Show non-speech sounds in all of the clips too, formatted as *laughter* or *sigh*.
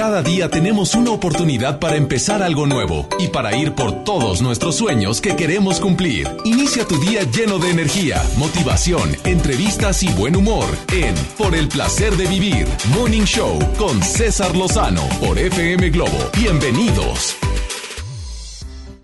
Cada día tenemos una oportunidad para empezar algo nuevo y para ir por todos nuestros sueños que queremos cumplir. Inicia tu día lleno de energía, motivación, entrevistas y buen humor en Por el placer de vivir, Morning Show con César Lozano por FM Globo. Bienvenidos.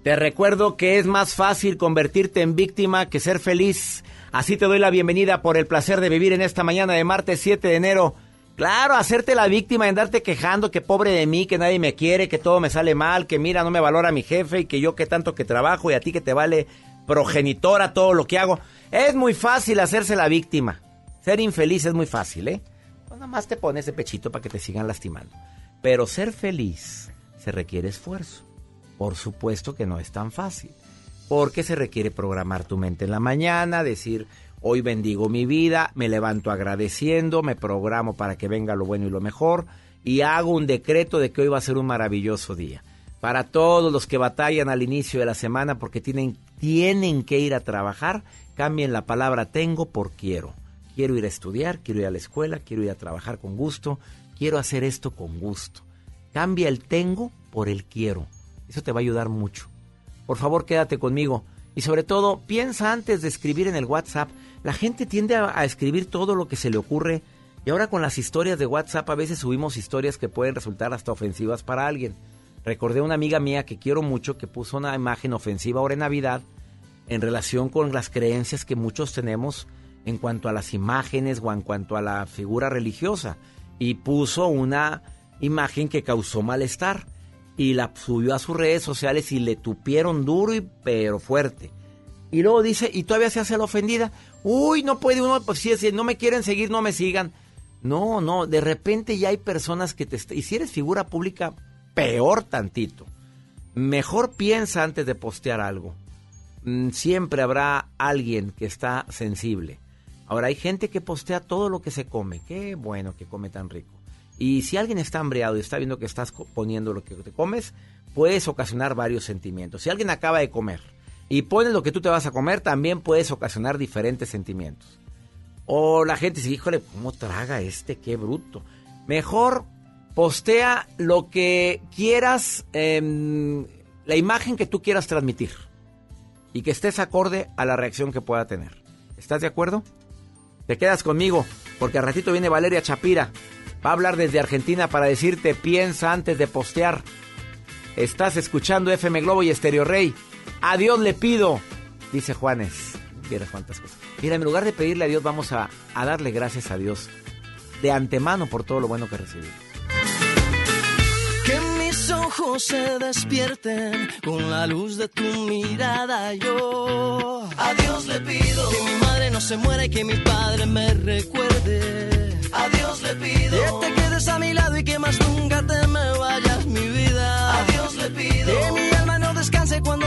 Te recuerdo que es más fácil convertirte en víctima que ser feliz. Así te doy la bienvenida por el placer de vivir en esta mañana de martes 7 de enero. Claro, hacerte la víctima, andarte quejando que pobre de mí, que nadie me quiere, que todo me sale mal, que mira, no me valora mi jefe y que yo que tanto que trabajo y a ti que te vale progenitora todo lo que hago. Es muy fácil hacerse la víctima. Ser infeliz es muy fácil, ¿eh? Pues nada más te pones de pechito para que te sigan lastimando. Pero ser feliz se requiere esfuerzo. Por supuesto que no es tan fácil. Porque se requiere programar tu mente en la mañana, decir, Hoy bendigo mi vida, me levanto agradeciendo, me programo para que venga lo bueno y lo mejor y hago un decreto de que hoy va a ser un maravilloso día. Para todos los que batallan al inicio de la semana porque tienen, tienen que ir a trabajar, cambien la palabra tengo por quiero. Quiero ir a estudiar, quiero ir a la escuela, quiero ir a trabajar con gusto, quiero hacer esto con gusto. Cambia el tengo por el quiero. Eso te va a ayudar mucho. Por favor, quédate conmigo. Y sobre todo, piensa antes de escribir en el WhatsApp. La gente tiende a, escribir todo lo que se le ocurre. Y ahora con las historias de WhatsApp a veces subimos historias que pueden resultar hasta ofensivas para alguien. Recordé a una amiga mía que quiero mucho que puso una imagen ofensiva ahora en Navidad en relación con las creencias que muchos tenemos en cuanto a las imágenes o en cuanto a la figura religiosa. Y puso una imagen que causó malestar y la subió a sus redes sociales y le tupieron duro y pero fuerte. Y luego dice, y todavía se hace la ofendida. Uy, no puede uno, pues si, no me quieren seguir, no me sigan. No, no, de repente ya hay personas que te... Y si eres figura pública, peor tantito. Mejor piensa antes de postear algo. Mm, siempre habrá alguien que está sensible. Ahora hay gente que postea todo lo que se come. Qué bueno que come tan rico. Y si alguien está hambreado y está viendo que estás poniendo lo que te comes, puedes ocasionar varios sentimientos. Si alguien acaba de comer y pones lo que tú te vas a comer, también puedes ocasionar diferentes sentimientos. O la gente dice, híjole, ¿cómo traga este? Qué bruto. Mejor postea lo que quieras, em, la imagen que tú quieras transmitir. Y que estés acorde a la reacción que pueda tener. ¿Estás de acuerdo? Te quedas conmigo, porque al ratito viene Valeria Chapira Va a hablar desde Argentina para decirte piensa antes de postear. Estás escuchando FM Globo y Estéreo Rey. A Dios le pido, dice Juanes. Mira cuántas cosas. Mira, en lugar de pedirle a Dios, vamos a, a darle gracias a Dios de antemano por todo lo bueno que recibimos. Que mis ojos se despierten con la luz de tu mirada. Yo a Dios le pido que mi madre no se muera y que mi padre me recuerde a Dios le pido que te quedes a mi lado y que más nunca te me vayas, mi vida. A Dios le pido que mi alma no descanse cuando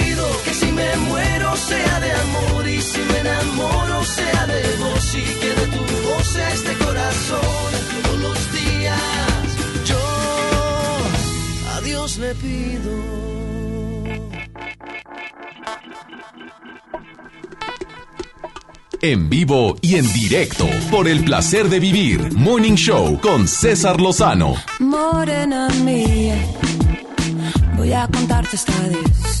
me muero sea de amor y si me enamoro sea de vos y que de tu voz este corazón. Todos los días yo a Dios le pido. En vivo y en directo por el placer de vivir. Morning Show con César Lozano. Morena mía, voy a contarte esta vez.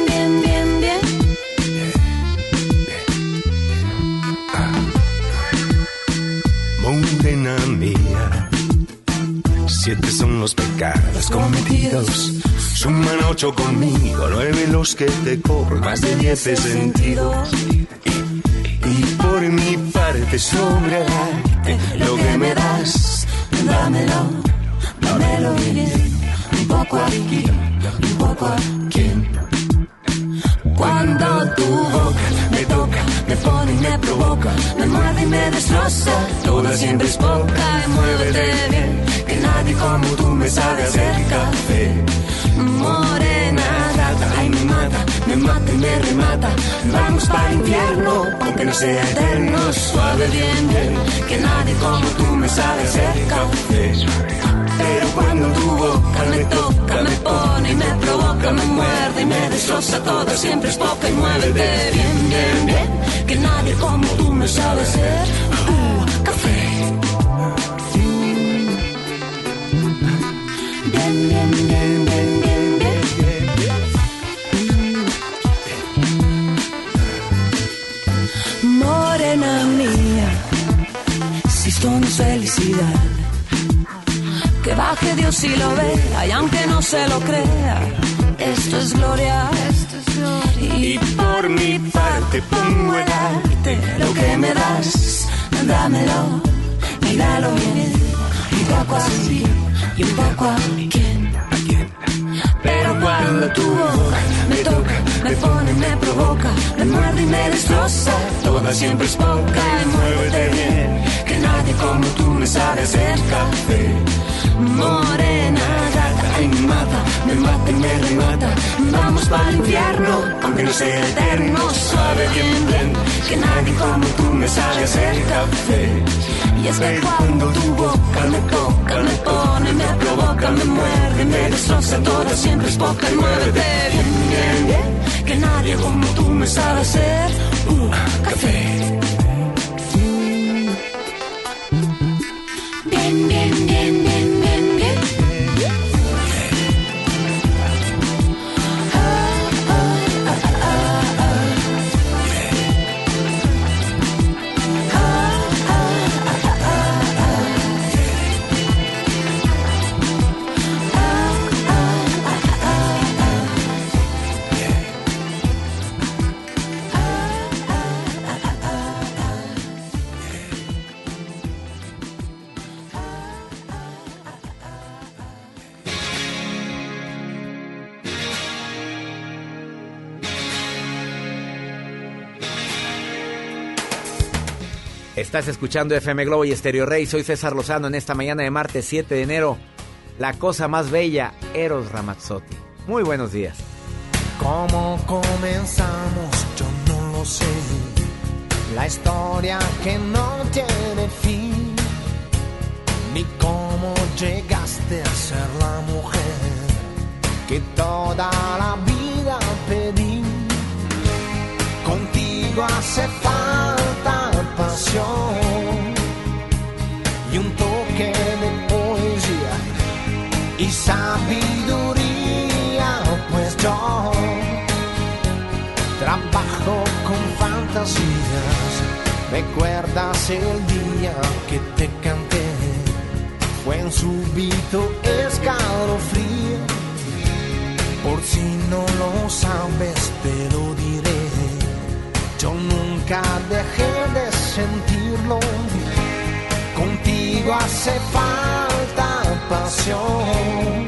siete son los pecados cometidos. Suman ocho conmigo, nueve los que te cobro, más de diez he sentido. Y, por mi parte sobre lo que me das, Dámelo, dámelo bien. Un poco aquí, un poco aquí. Cuando tu boca me toca, me pone y me provoca, me muerde y me destroza, toda siempre es poca y muévete bien, nadie como tú me sabe hacer café. Morena gata, ay me mata, me mata y me remata, vamos para el infierno, aunque no sea eterno, suave bien bien, que nadie como tú me sabe hacer café. Pero cuando tu boca me toca, me pone y me provoca, me muerde y me destroza toda, siempre es poca y muévete bien, bien, bien, que nadie como tú me sabe hacer uh, café. Felicidad. Que baje Dios y lo vea, y aunque no se lo crea, esto es gloria. Y por mi parte pongo a darte lo que me das, dámelo, míralo bien, un poco así y un poco a quién. Pero cuando tu boca me toca, me pone, me provoca, me muerde y me destroza, toda siempre es poca y muévete bien, nadie como tú me sabe hacer café. Morena gata y me mata, me mata y me remata, vamos para el infierno, aunque no sea eterno, suave bien bien, que nadie como tú me sabe hacer café. Y es que cuando tu boca me toca, me pone, me provoca, me muerde, me destroza toda, siempre es poca y muévete bien, bien, bien, que nadie como tú me sabe hacer uh, café. Estás escuchando FM Globo y Stereo Rey. Soy César Lozano en esta mañana de martes 7 de enero. La cosa más bella, Eros Ramazzotti. Muy buenos días. ¿Cómo comenzamos? Yo no lo sé. La historia que no tiene fin. Ni cómo llegaste a ser la mujer que toda la vida pedí. Contigo hace falta y un toque de poesía y sabiduría, pues yo trabajo con fantasías. ¿Recuerdas el día que te canté? Fue en súbito escalofrío. Por si no lo sabes, te lo diré. Yo nunca dejé de sentirlo. Contigo hace falta pasión.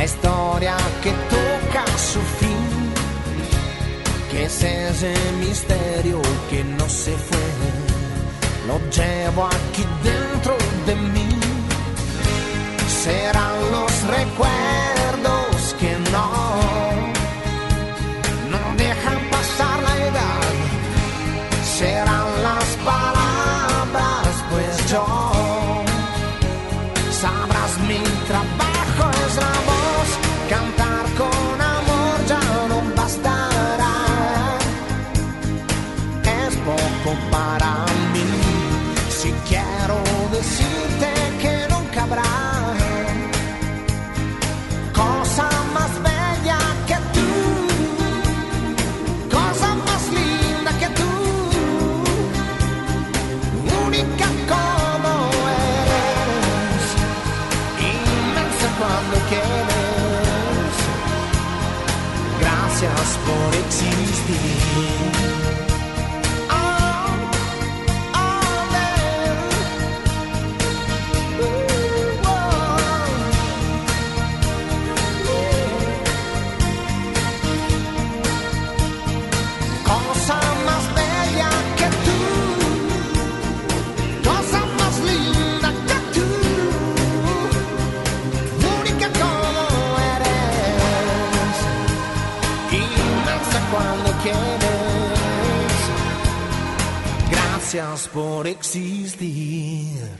La historia que toca su fin, que es ese misterio que no se fue, lo llevo aquí dentro de mí. Serán los recuerdos Gracias por existir. Ah,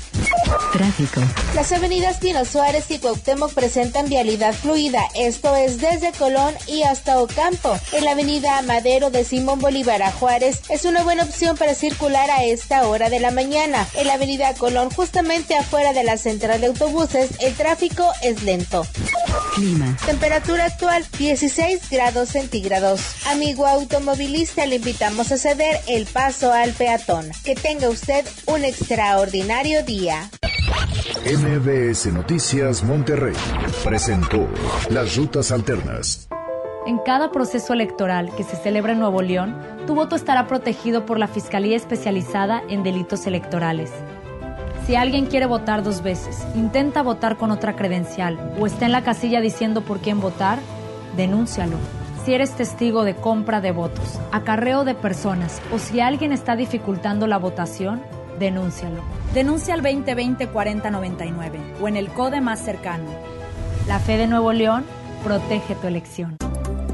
Tráfico. Las avenidas Pino Suárez y Cuauhtémoc presentan vialidad fluida, esto es desde Colón y hasta Ocampo. En la avenida Madero de Simón Bolívar a Juárez es una buena opción para circular a esta hora de la mañana. En la avenida Colón, justamente afuera de la central de autobuses, el tráfico es lento. Clima. Temperatura actual 16 grados centígrados. Amigo automovilista, le invitamos a ceder el paso al peatón. Que tenga usted un extraordinario día. MBS Noticias Monterrey presentó Las Rutas Alternas. En cada proceso electoral que se celebra en Nuevo León, tu voto estará protegido por la Fiscalía Especializada en Delitos Electorales. Si alguien quiere votar dos veces, intenta votar con otra credencial o está en la casilla diciendo por quién votar, denúncialo. Si eres testigo de compra de votos, acarreo de personas o si alguien está dificultando la votación, denúncialo. Denuncia al 2020-4099 o en el CODE más cercano. La fe de Nuevo León protege tu elección.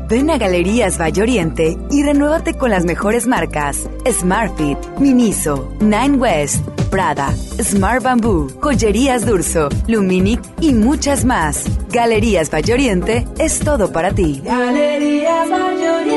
Ven a Galerías Valle Oriente y renuévate con las mejores marcas: Smartfit, Miniso, Nine West, Prada, Smart Bamboo, Joyerías Durso, Luminic y muchas más. Galerías Valle Oriente es todo para ti. Galerías Valle Oriente.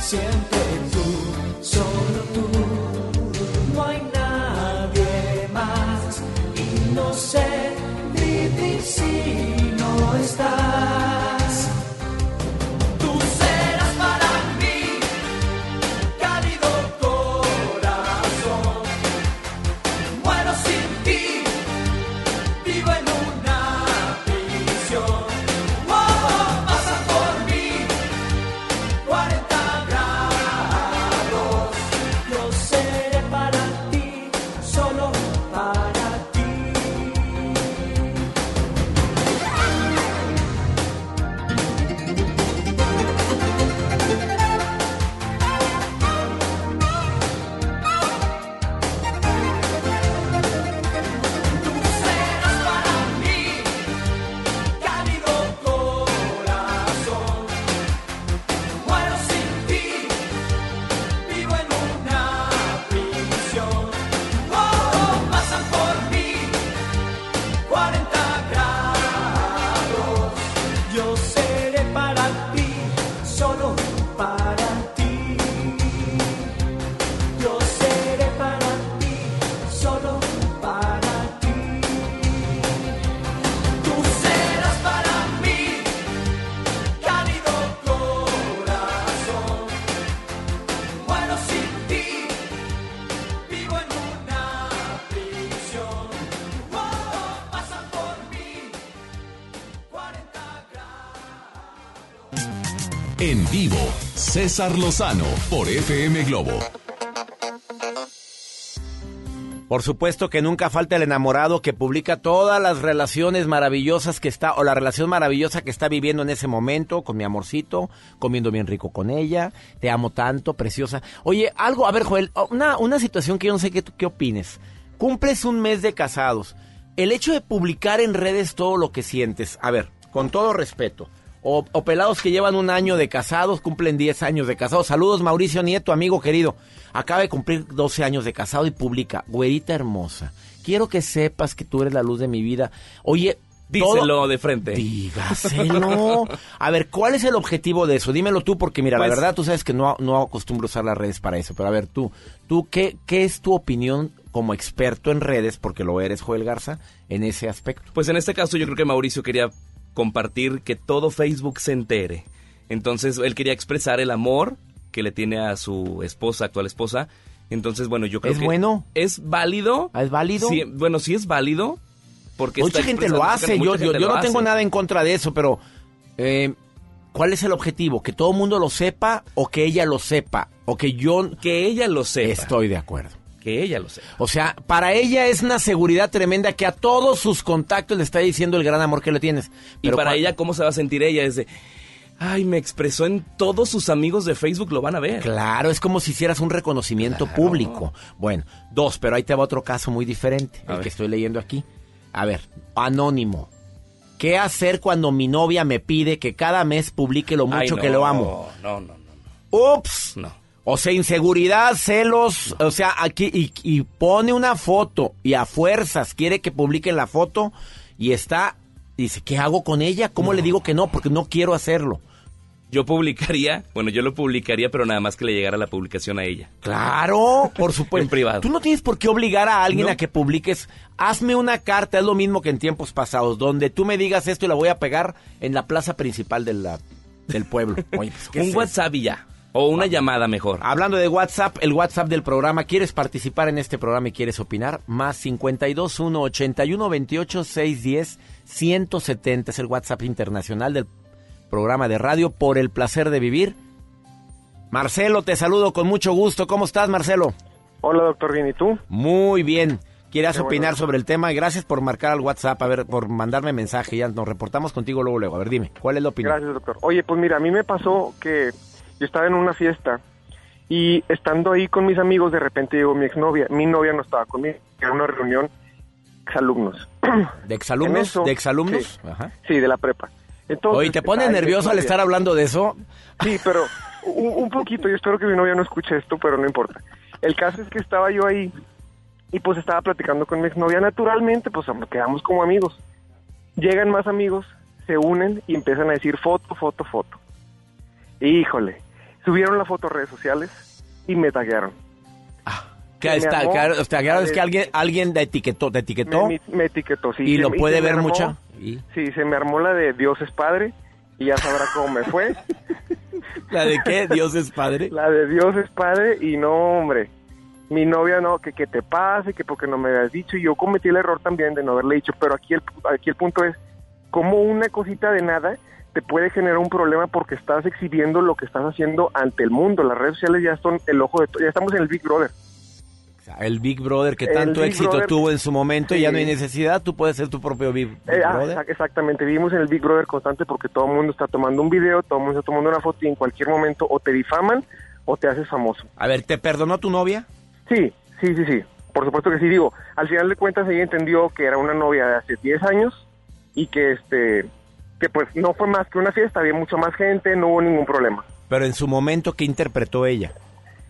Siente tú, solo tú. No hay nadie más y no sé vivir si no estás. César Lozano por FM Globo. Por supuesto que nunca falta el enamorado que publica todas las relaciones maravillosas que está, o la relación maravillosa que está viviendo en ese momento, con mi amorcito, comiendo bien rico con ella, te amo tanto, preciosa. Oye, algo, a ver, Joel, una, una situación que yo no sé qué, qué opines. Cumples un mes de casados. El hecho de publicar en redes todo lo que sientes, a ver, con todo respeto, o, pelados que llevan un año de casados, cumplen 10 años de casados. Saludos, Mauricio Nieto, amigo querido. Acaba de cumplir 12 años de casado y publica, güerita hermosa, quiero que sepas que tú eres la luz de mi vida. Oye, Díselo de frente. Dígaselo. *laughs* A ver, ¿cuál es el objetivo de eso? Dímelo tú, porque mira, la pues verdad tú sabes que no, no acostumbro usar las redes para eso. Pero a ver, tú, tú ¿qué, ¿qué es tu opinión como experto en redes, porque lo eres, Joel Garza, en ese aspecto? Pues en este caso yo creo que Mauricio quería compartir que todo Facebook se entere. Entonces él quería expresar el amor que le tiene a su esposa, actual esposa. Entonces, bueno, yo creo ¿Es que... ¿Es bueno? ¿Es válido? ¿Es válido? Sí, bueno, sí es válido. Porque mucha gente lo hace. Yo, yo, no tengo nada en contra de eso, pero... Eh, ¿Cuál es el objetivo? ¿Que todo el mundo lo sepa o que ella lo sepa? O que yo... Que ella lo sepa. Estoy de acuerdo que ella lo sepa. O sea, para ella es una seguridad tremenda que a todos sus contactos le está diciendo el gran amor que le tienes. y para ella, ¿cómo se va a sentir ella? Es de, ay, me expresó en todos sus amigos de Facebook, lo van a ver. Claro, es como si hicieras un reconocimiento público. Bueno, dos, pero ahí te va otro caso muy diferente, el que estoy leyendo aquí. A ver, anónimo. ¿Qué hacer cuando mi novia me pide que cada mes publique lo mucho que lo amo? No, no, no, no. Ups. No. O sea, inseguridad, celos, o sea, aquí y, pone una foto y a fuerzas quiere que publique la foto y está, dice, ¿qué hago con ella? ¿Cómo le digo que no? Porque no quiero hacerlo. Yo publicaría, bueno, yo lo publicaría, pero nada más que le llegara la publicación a ella. Claro, por *laughs* supuesto. en privado. Tú no tienes por qué obligar a alguien a que publiques. Hazme una carta, es lo mismo que en tiempos pasados, donde tú me digas esto y la voy a pegar en la plaza principal de la, del pueblo. *laughs* Pues, Un WhatsApp y ya. O una llamada mejor. Hablando de WhatsApp, el WhatsApp del programa, ¿quieres participar en este programa y quieres opinar? Más 52 1 81 28 610 170 es el WhatsApp internacional del programa de radio por el placer de vivir. Marcelo, te saludo con mucho gusto. ¿Cómo estás, Marcelo? Hola, doctor, ¿bien y tú? Muy bien. ¿Quieres opinar sobre el tema? Gracias por marcar al WhatsApp, a ver, por mandarme mensaje. Ya nos reportamos contigo luego, luego. A ver, dime, ¿cuál es la opinión? Gracias, doctor. Oye, pues mira, a mí me pasó que yo estaba en una fiesta y estando ahí con mis amigos, de repente llegó mi exnovia. Mi novia no estaba conmigo, era una reunión exalumnos. ¿De exalumnos? ¿De exalumnos? Sí, de la prepa. Entonces, Oye, ¿te pone nervioso al estar hablando de eso? Sí, pero un, poquito. Yo espero que mi novia no escuche esto, pero no importa. El caso es que estaba yo ahí y pues estaba platicando con mi exnovia. Naturalmente, pues quedamos como amigos. Llegan más amigos, se unen y empiezan a decir foto, foto, foto. Híjole, subieron la foto a redes sociales y me taguearon. Ah, ¿qué está? ¿Taguearon es que alguien, alguien te etiquetó? ¿Te etiquetó? Me, etiquetó, sí. ¿Y lo puede ver mucho? Sí, se me armó la de Dios es Padre y ya sabrá cómo me fue. *laughs* ¿La de qué? ¿Dios es Padre? La de Dios es Padre y no, hombre. Mi novia no, que, que te pase, que porque no me habías dicho. Y yo cometí el error también de no haberle dicho. Pero aquí el, aquí el punto es, como una cosita de nada te puede generar un problema porque estás exhibiendo lo que estás haciendo ante el mundo. Las redes sociales ya son el ojo de ya estamos en el Big Brother. El Big Brother que tanto éxito tuvo en su momento y ya no hay necesidad, tú puedes ser tu propio Big, eh, ah, Brother. exactamente, vivimos en el Big Brother constante porque todo el mundo está tomando un video, todo el mundo está tomando una foto y en cualquier momento o te difaman o te haces famoso. A ver, ¿te perdonó tu novia? Sí, sí, sí, sí. Por supuesto que sí, digo, al final de cuentas ella entendió que era una novia de hace 10 años y que este que pues no fue más que una fiesta, había mucha más gente, no hubo ningún problema. Pero en su momento, ¿qué interpretó ella?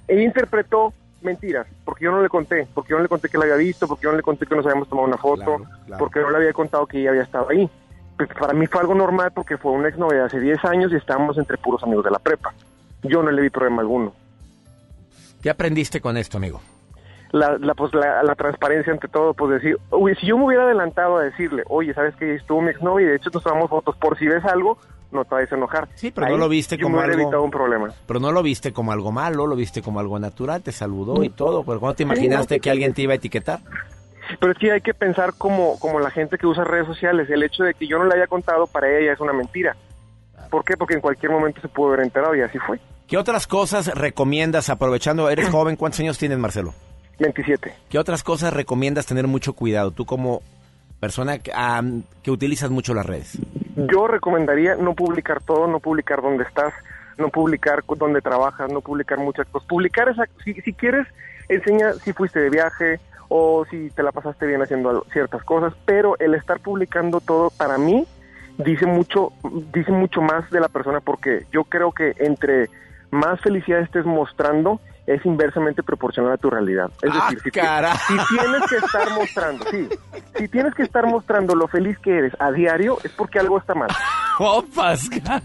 Ella interpretó mentiras, porque yo no le conté, porque yo no le conté que la había visto, porque yo no le conté que nos habíamos tomado una foto, porque no le había contado que ella había estado ahí. Pues para mí fue algo normal porque fue una exnovia de hace 10 años y estábamos entre puros amigos de la prepa. Yo no le vi problema alguno. ¿Qué aprendiste con esto, amigo? La, la, pues, la, transparencia ante todo, pues decir, uy, si yo me hubiera adelantado a decirle, oye, ¿sabes que Estuvo mi exnovio y de hecho nos tomamos fotos, por si ves algo, no te vayas a enojar. Sí, pero no lo viste como algo... evitado un problema. Pero no lo viste como algo malo, lo viste como algo natural, te saludó y todo, pero ¿cómo te imaginaste que alguien te iba a etiquetar? Pero es que hay que pensar como, como la gente que usa redes sociales, el hecho de que yo no le haya contado para ella es una mentira ¿Por qué? Porque en cualquier momento se pudo haber enterado y así fue. ¿Qué otras cosas recomiendas aprovechando? Eres *clears throat* joven, ¿cuántos años tienes, Marcelo? 27. ¿Qué otras cosas recomiendas tener mucho cuidado? Tú como persona que, utilizas mucho las redes. Yo recomendaría no publicar todo, no publicar dónde estás, no publicar dónde trabajas, no publicar muchas cosas. Publicar esa, si, si quieres, enseña si fuiste de viaje o si te la pasaste bien haciendo ciertas cosas, pero el estar publicando todo para mí dice mucho, dice mucho más de la persona porque yo creo que entre más felicidad estés mostrando es inversamente proporcional a tu realidad. Es ¡Ah, decir, si, si tienes que estar mostrando, sí, si tienes que estar mostrando lo feliz que eres a diario es porque algo está mal. *laughs* ¡Opas, cara!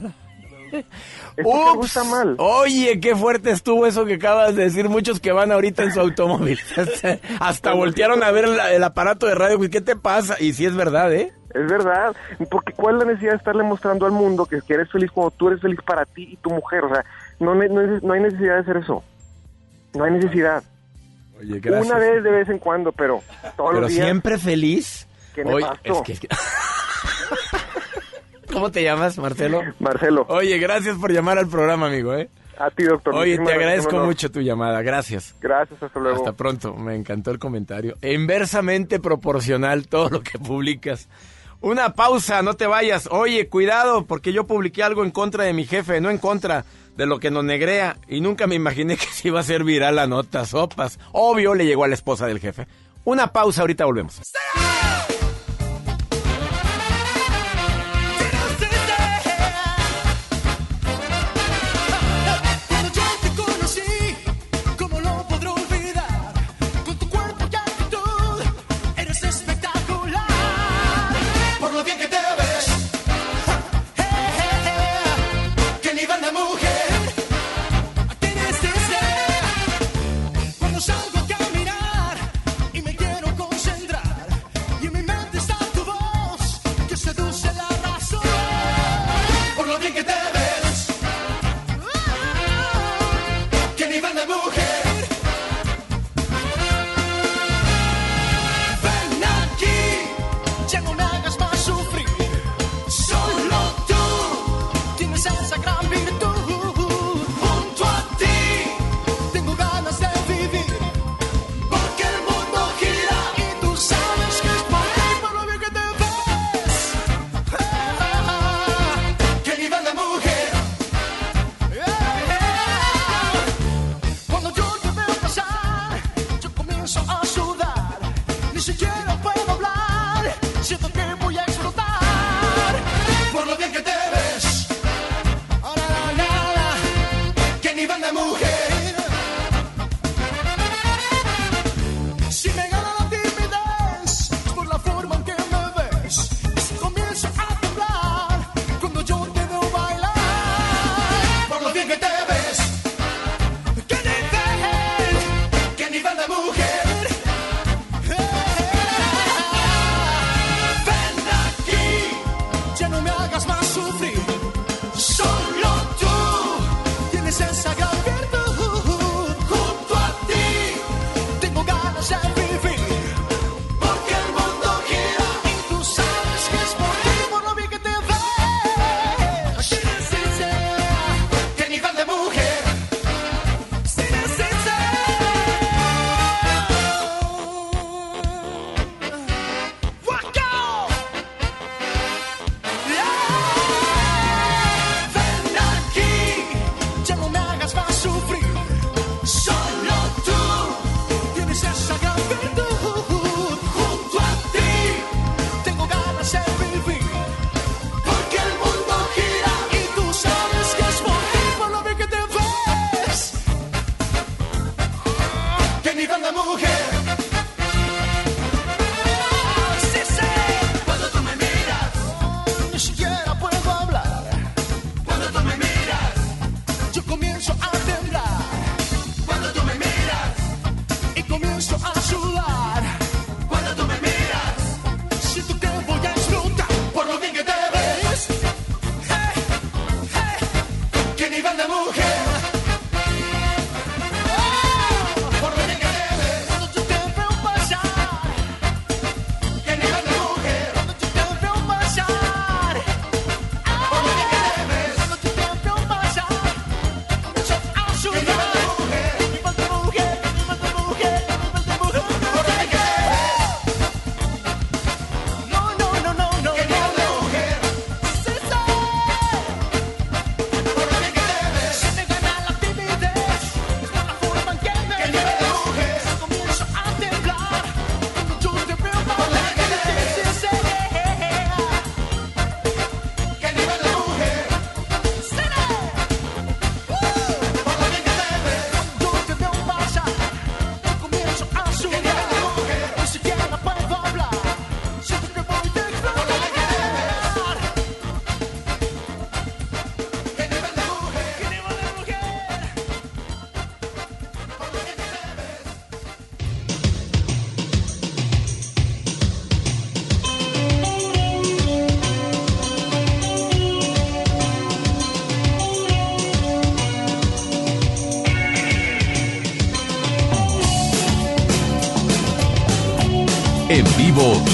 Es está mal. Oye, qué fuerte estuvo eso que acabas de decir. Muchos que van ahorita en su automóvil. *laughs* Hasta voltearon a ver la- el aparato de radio. ¿Qué te pasa? Y sí es verdad, ¿eh? Es verdad, porque ¿cuál es la necesidad de estarle mostrando al mundo que, que eres feliz cuando tú eres feliz para ti y tu mujer? O sea, no, no, no hay necesidad de hacer eso. No hay necesidad. Oye, Una vez de vez en cuando, pero todos Pero los días. siempre feliz. Qué Oye, es que- es que- *laughs* ¿Cómo te llamas, Marcelo? Marcelo. Oye, gracias por llamar al programa, amigo, ¿eh? A ti, doctor. Oye, te gracias, agradezco mucho tu llamada. Gracias. Gracias, hasta luego. Hasta pronto. Me encantó el comentario. Inversamente proporcional todo lo que publicas. Una pausa, no te vayas. Oye, cuidado, porque yo publiqué algo en contra de mi jefe, no en contra de lo que nos negrea. Y nunca me imaginé *laughs* que se iba a hacer viral la nota, sopas. Obvio, le llegó a la esposa del jefe. Una pausa, ahorita volvemos. Cuando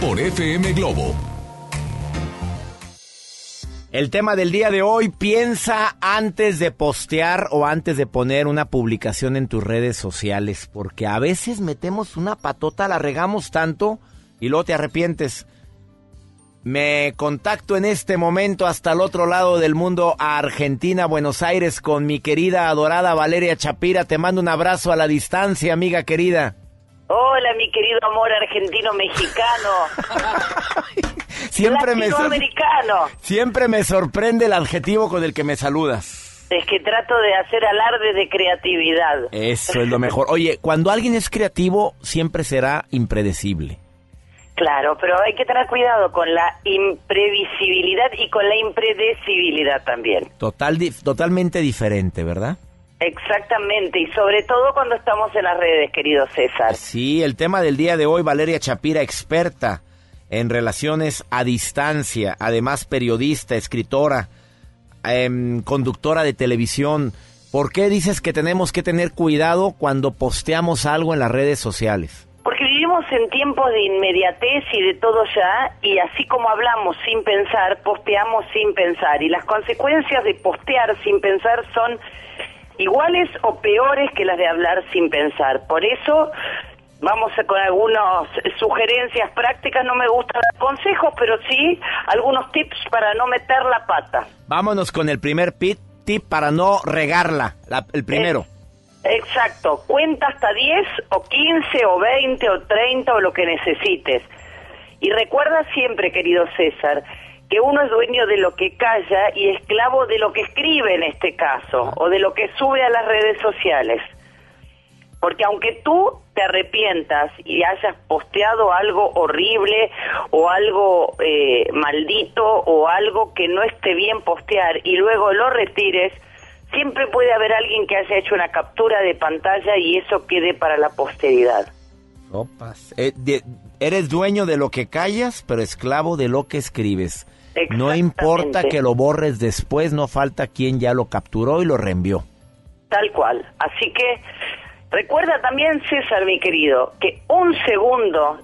Por FM Globo. El tema del día de hoy, piensa antes de postear o antes de poner una publicación en tus redes sociales, porque a veces metemos una patota, la regamos tanto y luego te arrepientes. Me contacto en este momento hasta el otro lado del mundo, a Argentina, Buenos Aires, con mi querida, adorada Valeria Chapira. Te mando un abrazo a la distancia, amiga querida. Hola, mi querido amor argentino-mexicano. *laughs* Siempre me, sor- Latinoamericano. siempre me sorprende el adjetivo con el que me saludas. Es que trato de hacer alarde de creatividad. Eso es lo mejor. Oye, cuando alguien es creativo, siempre será impredecible. Claro, pero hay que tener cuidado con la imprevisibilidad y con la impredecibilidad también. Total, di- totalmente diferente, ¿verdad? Exactamente, y sobre todo cuando estamos en las redes, querido César. Sí, el tema del día de hoy, Valeria Chapira, experta en relaciones a distancia, además periodista, escritora, em, conductora de televisión. ¿Por qué dices que tenemos que tener cuidado cuando posteamos algo en las redes sociales? Porque vivimos en tiempos de inmediatez y de todo ya, y así como hablamos sin pensar, posteamos sin pensar. Y las consecuencias de postear sin pensar son iguales o peores que las de hablar sin pensar. Por eso vamos a- con algunas sugerencias prácticas, no me gustan dar consejos, pero sí algunos tips para no meter la pata. Vámonos con el primer pit, tip para no regarla. La- el primero. Exacto, cuenta hasta 10 o 15 o 20 o 30 o lo que necesites. Y recuerda siempre, querido César, que uno es dueño de lo que calla y esclavo de lo que escribe en este caso, o de lo que sube a las redes sociales. Porque aunque tú te arrepientas y hayas posteado algo horrible o algo eh, maldito o algo que no esté bien postear y luego lo retires, siempre puede haber alguien que haya hecho una captura de pantalla y eso quede para la posteridad. Opas. Eh, de- eres dueño de lo que callas, pero esclavo de lo que escribes. No importa que lo borres después, no falta quien ya lo capturó y lo reenvió. Tal cual. Así que recuerda también, César, mi querido, que un segundo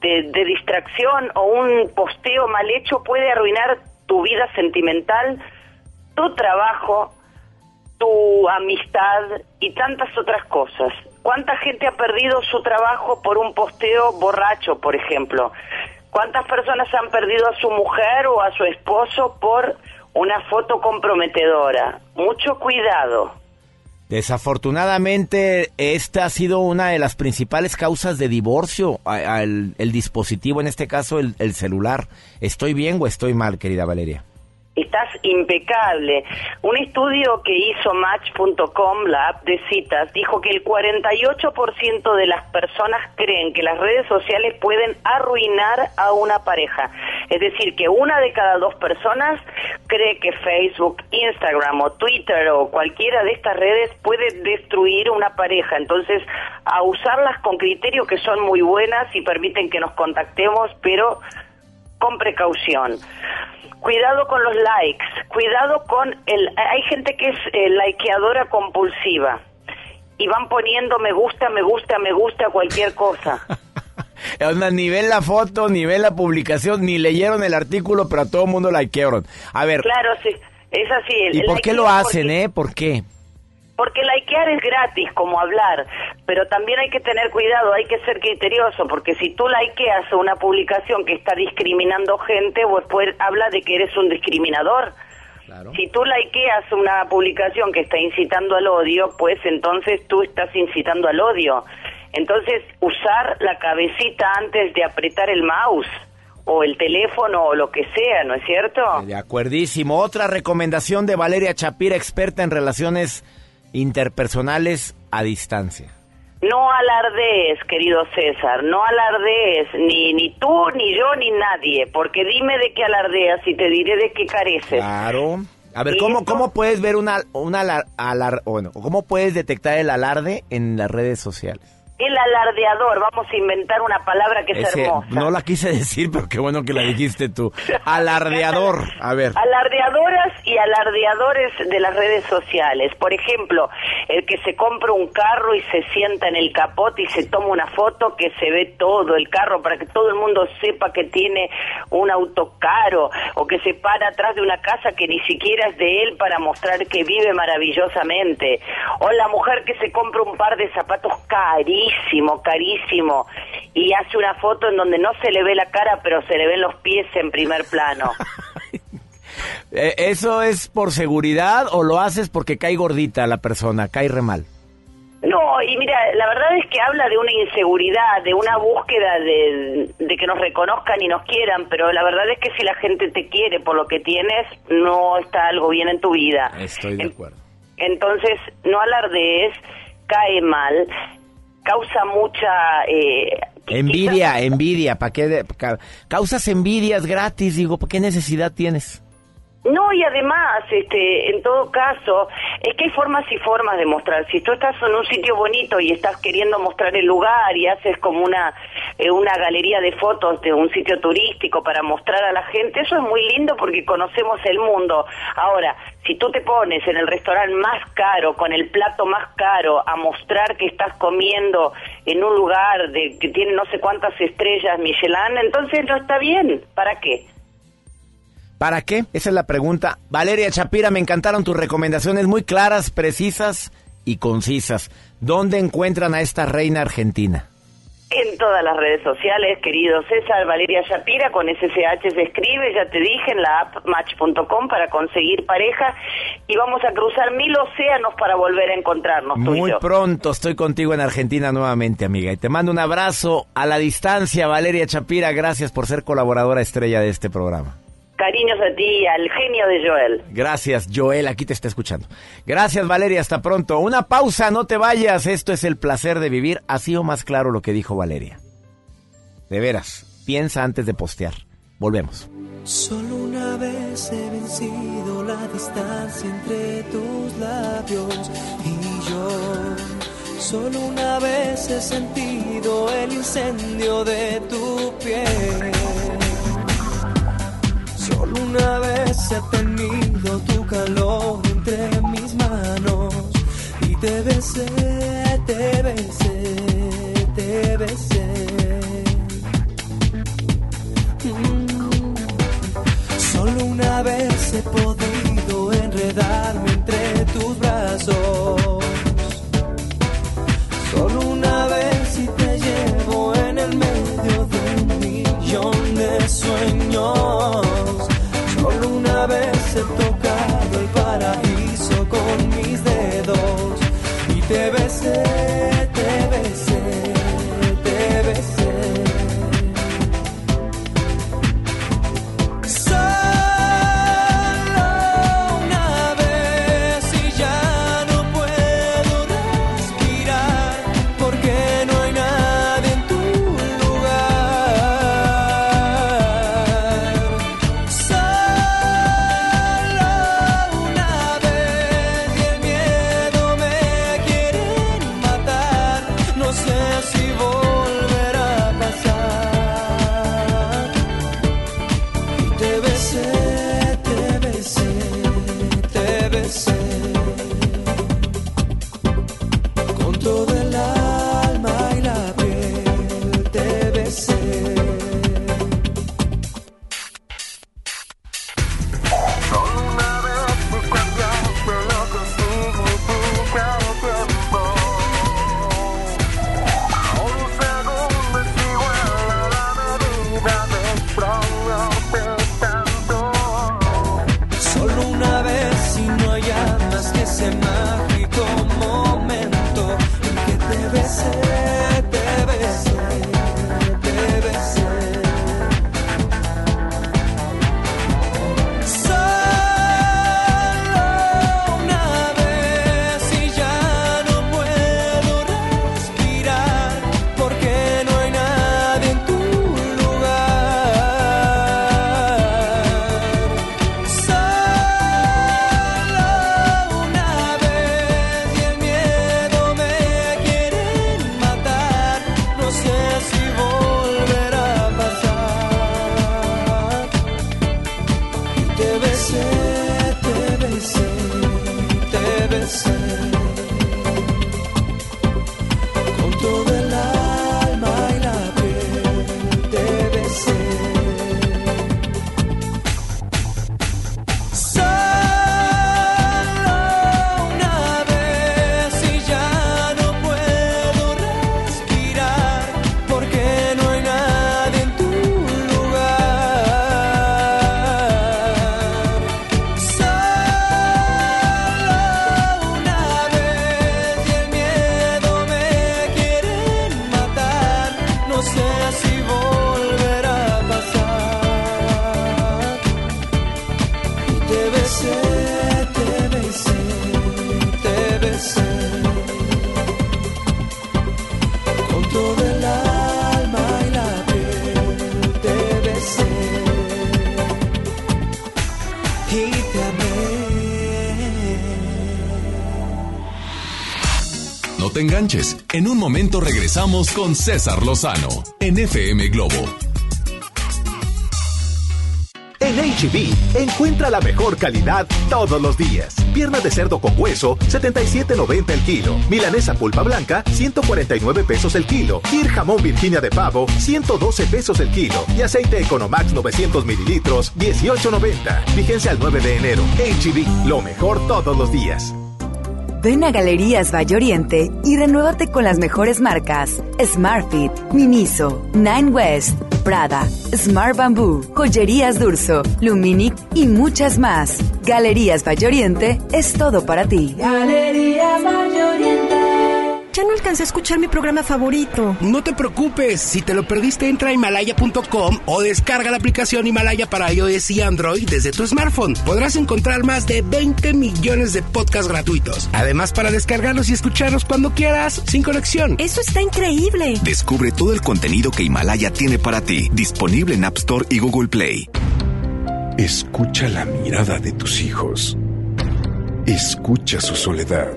de, de distracción o un posteo mal hecho puede arruinar tu vida sentimental, tu trabajo, tu amistad y tantas otras cosas. ¿Cuánta gente ha perdido su trabajo por un posteo borracho, por ejemplo? ¿Cuántas personas han perdido a su mujer o a su esposo por una foto comprometedora? Mucho cuidado. Desafortunadamente, esta ha sido una de las principales causas de divorcio, el dispositivo, en este caso el celular. ¿Estoy bien o estoy mal, querida Valeria? Estás impecable. Un estudio que hizo Match.com, la app de citas, dijo que el 48% de las personas creen que las redes sociales pueden arruinar a una pareja. Es decir, que una de cada dos personas cree que Facebook, Instagram o Twitter o cualquiera de estas redes puede destruir una pareja. Entonces, a usarlas con criterio que son muy buenas y permiten que nos contactemos, pero con precaución. Cuidado con los likes, cuidado con el... Hay gente que es eh, likeadora compulsiva y van poniendo me gusta, me gusta, me gusta cualquier cosa. *laughs* Onda, Ni ven la foto, ni ven la publicación, ni leyeron el artículo, pero a todo el mundo likearon. A ver, Claro, sí, es así. el- ¿y el por qué lo hacen, eh? ¿Por qué? Porque likear es gratis, como hablar, pero también hay que tener cuidado, hay que ser criterioso, porque si tú likeas una publicación que está discriminando gente, después habla de que eres un discriminador. Si tú likeas una publicación que está incitando al odio, pues entonces tú estás incitando al odio. Entonces, usar la cabecita antes de apretar el mouse o el teléfono o lo que sea, ¿no es cierto? De acuerdísimo. Otra recomendación de Valeria Chapira, experta en relaciones interpersonales a distancia. No alardees, querido César, no alardees, ni, ni tú, ni yo, ni nadie, porque dime de qué alardeas y te diré de qué careces. Claro. A ver, ¿cómo, esto- ¿cómo puedes ver una, una alar- alar- bueno, cómo puedes detectar el alarde en las redes sociales? El alardeador, vamos a inventar una palabra que es Ese- hermosa. no la quise *laughs* decir, pero qué bueno que la dijiste tú. *laughs* Alardeador. A ver. Alardeadoras y alardeadores de las redes sociales. Por ejemplo, el que se compra un carro y se sienta en el capot y se toma una foto que se ve todo el carro para que todo el mundo sepa que tiene un auto caro o que se para atrás de una casa que ni siquiera es de él para mostrar que vive maravillosamente. O la mujer que se compra un par de zapatos carísimos carísimo, carísimo, y hace una foto en donde no se le ve la cara, pero se le ven los pies en primer plano. *laughs* Eh, ¿Eso es por seguridad o lo haces porque cae gordita la persona, cae re mal? No, y mira, la verdad es que habla de una inseguridad, de una búsqueda de, de, que nos reconozcan y nos quieran, pero la verdad es que si la gente te quiere por lo que tienes, no está algo bien en tu vida. Estoy de acuerdo. Entonces, no alardees, cae mal, causa mucha... Eh, envidia, envidia, ¿para qué? Ca causas envidias gratis, digo, ¿por qué necesidad tienes? No, y además, este, en todo caso, es que hay formas y formas de mostrar. Si tú estás en un sitio bonito y estás queriendo mostrar el lugar y haces como una, eh, una galería de fotos de un sitio turístico para mostrar a la gente, eso es muy lindo porque conocemos el mundo. Ahora, si tú te pones en el restaurante más caro, con el plato más caro, a mostrar que estás comiendo en un lugar de, que tiene no sé cuántas estrellas Michelin, entonces no está bien. ¿Para qué? ¿Para qué? Esa es la pregunta. Valeria Chapira, me encantaron tus recomendaciones muy claras, precisas y concisas. ¿Dónde encuentran a esta reina argentina? En todas las redes sociales, querido César, Valeria Shapira, con SSH se escribe, ya te dije, en la app match.com para conseguir pareja y vamos a cruzar mil océanos para volver a encontrarnos. Muy pronto estoy contigo en Argentina nuevamente, amiga, y te mando un abrazo a la distancia, Valeria Chapira, gracias por ser colaboradora estrella de este programa. Cariños a ti, al genio de Joel. Gracias, Joel, aquí te está escuchando. Gracias, Valeria, hasta pronto. Una pausa, no te vayas. Esto es el placer de vivir. Así o más claro lo que dijo Valeria. De veras, piensa antes de postear. Volvemos. Solo una vez he vencido la distancia entre tus labios y yo. Solo una vez he sentido el incendio de tu piel. Solo una vez he tenido tu calor entre mis manos y te besé, te besé, te besé. Mm. Solo una vez he podido enredarme entre tus brazos. Solo una vez y te llevo en el medio de un millón de sueños. Una vez Enganches. En un momento regresamos con César Lozano en FM Globo. En HB, encuentra la mejor calidad todos los días. Pierna de cerdo con hueso, 77.90 el kilo. Milanesa pulpa blanca, 149 pesos el kilo. Kir jamón Virginia de pavo, 112 pesos el kilo. Y aceite Economax 900 mililitros, 18.90. Vigencia al 9 de enero. HB, lo mejor todos los días. Ven a Galerías Valle Oriente y renuévate con las mejores marcas Smartfit, Miniso, Nine West, Prada, Smart Bamboo, Joyerías Durso, Luminic y muchas más. Galerías Valle Oriente es todo para ti. Alcancé a escuchar mi programa favorito. No te preocupes, si te lo perdiste entra a himalaya.com o descarga la aplicación Himalaya para iOS y Android desde tu smartphone. Podrás encontrar más de 20 millones de podcasts gratuitos. Además para descargarlos y escucharlos cuando quieras, sin conexión. Eso está increíble. Descubre todo el contenido que Himalaya tiene para ti, disponible en App Store y Google Play. Escucha la mirada de tus hijos. Escucha su soledad.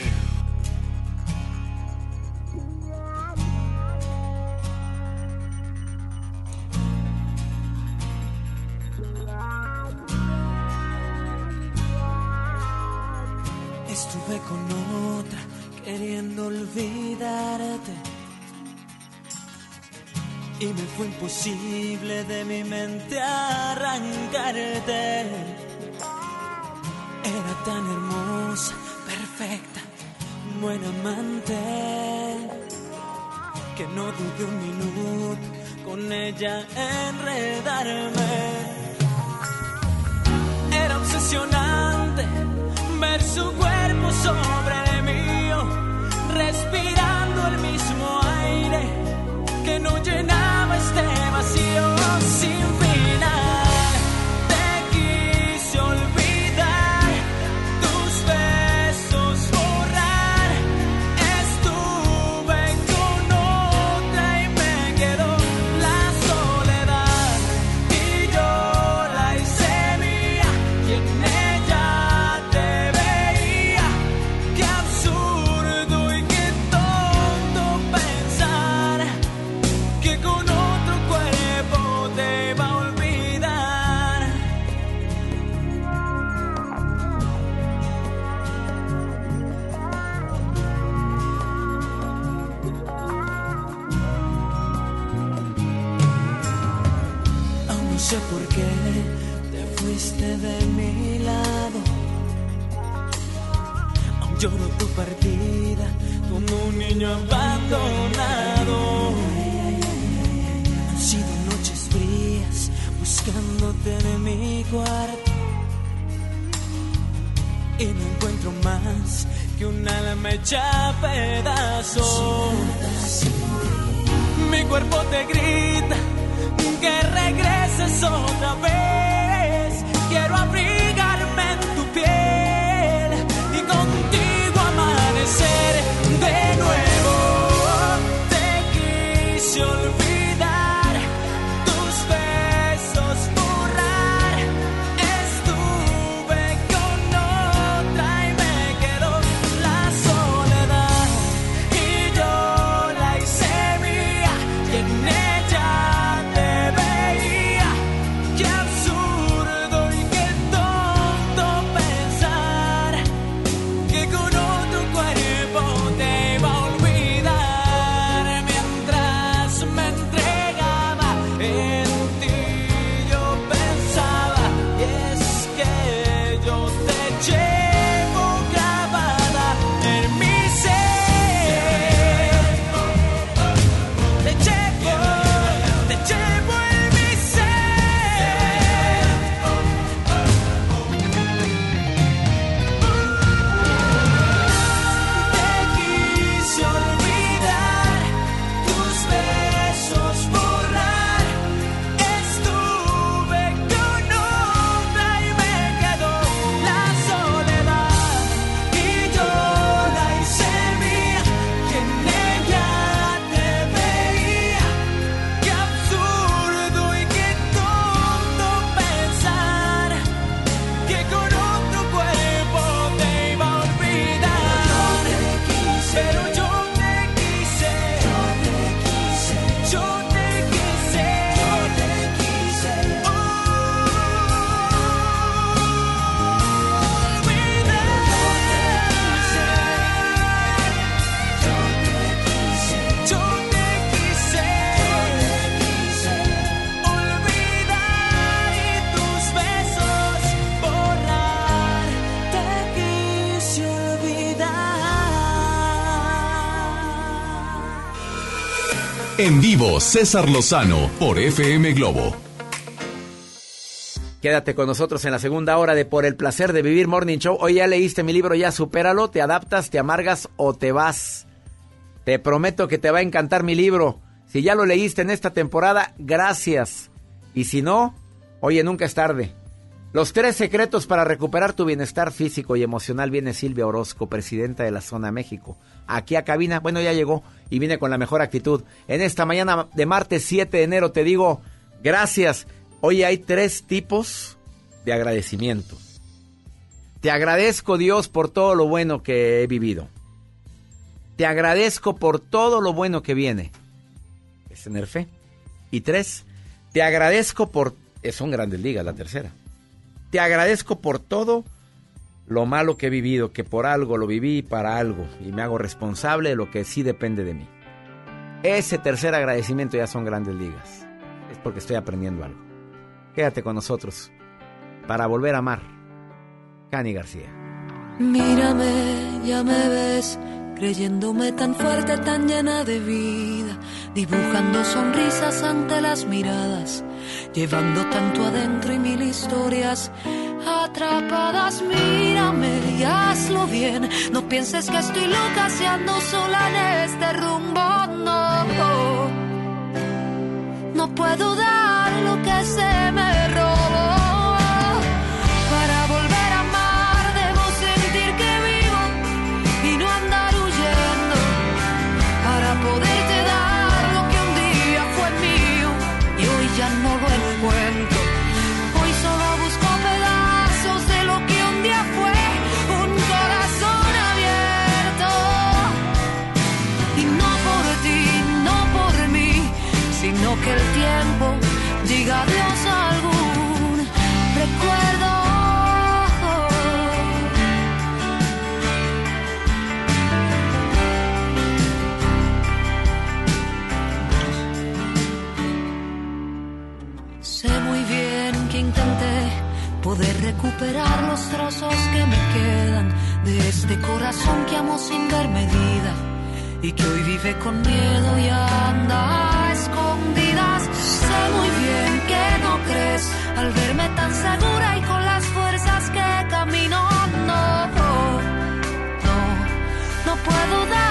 Queriendo olvidarte. Y me fue imposible de mi mente arrancarte. Era tan hermosa, perfecta, buena amante. Que no dudé un minuto con ella enredarme. Era obsesionante ver su cuerpo sobre el mío, respirando el mismo aire que no llenaba este vacío abandonado. Han sido buscándote en mi cuarto y no encuentro más que un alma hecha pedazos. Mi cuerpo te grita que regreses otra vez. Quiero abrigarme En vivo, César Lozano por FM Globo. Quédate con nosotros en la segunda hora de Por el placer de vivir Morning Show. Hoy ya leíste mi libro, ya supéralo, te adaptas, te amargas o te vas. Te prometo que te va a encantar mi libro. Si ya lo leíste en esta temporada, gracias. Y si no, oye, nunca es tarde. Los tres secretos para recuperar tu bienestar físico y emocional viene Silvia Orozco, presidenta de la Zona México. Aquí a cabina, bueno, ya llegó y viene con la mejor actitud. En esta mañana de martes 7 de enero te digo, gracias. Hoy hay tres tipos de agradecimiento. Te agradezco Dios por todo lo bueno que he vivido. Te agradezco por todo lo bueno que viene. Es tener fe. Y tres, te agradezco por... eh, Son grandes ligas la tercera. Te agradezco por todo lo malo que he vivido, que por algo lo viví para algo y me hago responsable de lo que sí depende de mí. Ese tercer agradecimiento ya son grandes ligas. Es porque estoy aprendiendo algo. Quédate con nosotros para volver a amar. Cani García. Mírame, ya me ves, creyéndome tan fuerte, tan llena de vida, dibujando sonrisas ante las miradas, llevando tanto adentro y mil historias atrapadas. Mírame y hazlo bien, no pienses que estoy loca si ando sola en este rumbo, no. No puedo dar lo que se me que el tiempo diga adiós a algún recuerdo. Sé muy bien que intenté poder recuperar los trozos que me quedan de este corazón que amo sin ver medida y que hoy vive con miedo y anda a escondidas. Sé muy bien que no crees al verme tan segura y con las fuerzas que camino. No, no, no puedo dar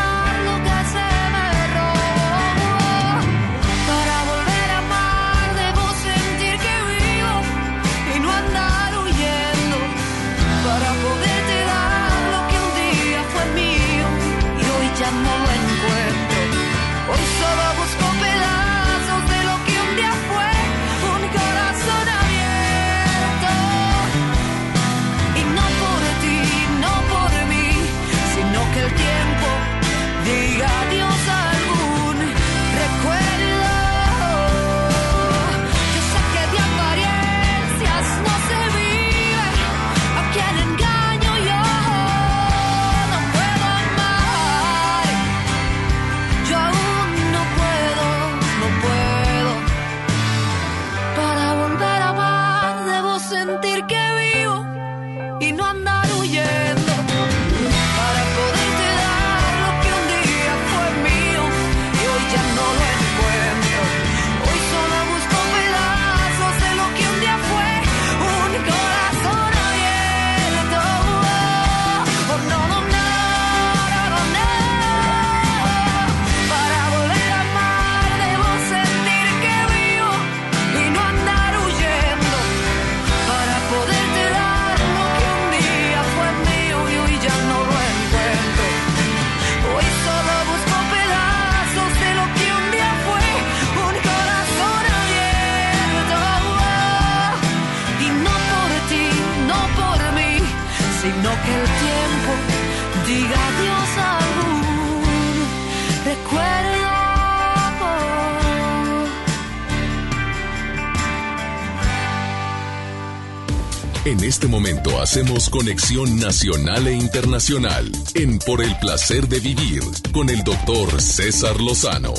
En este momento hacemos conexión nacional e internacional en Por el placer de vivir con el doctor César Lozano.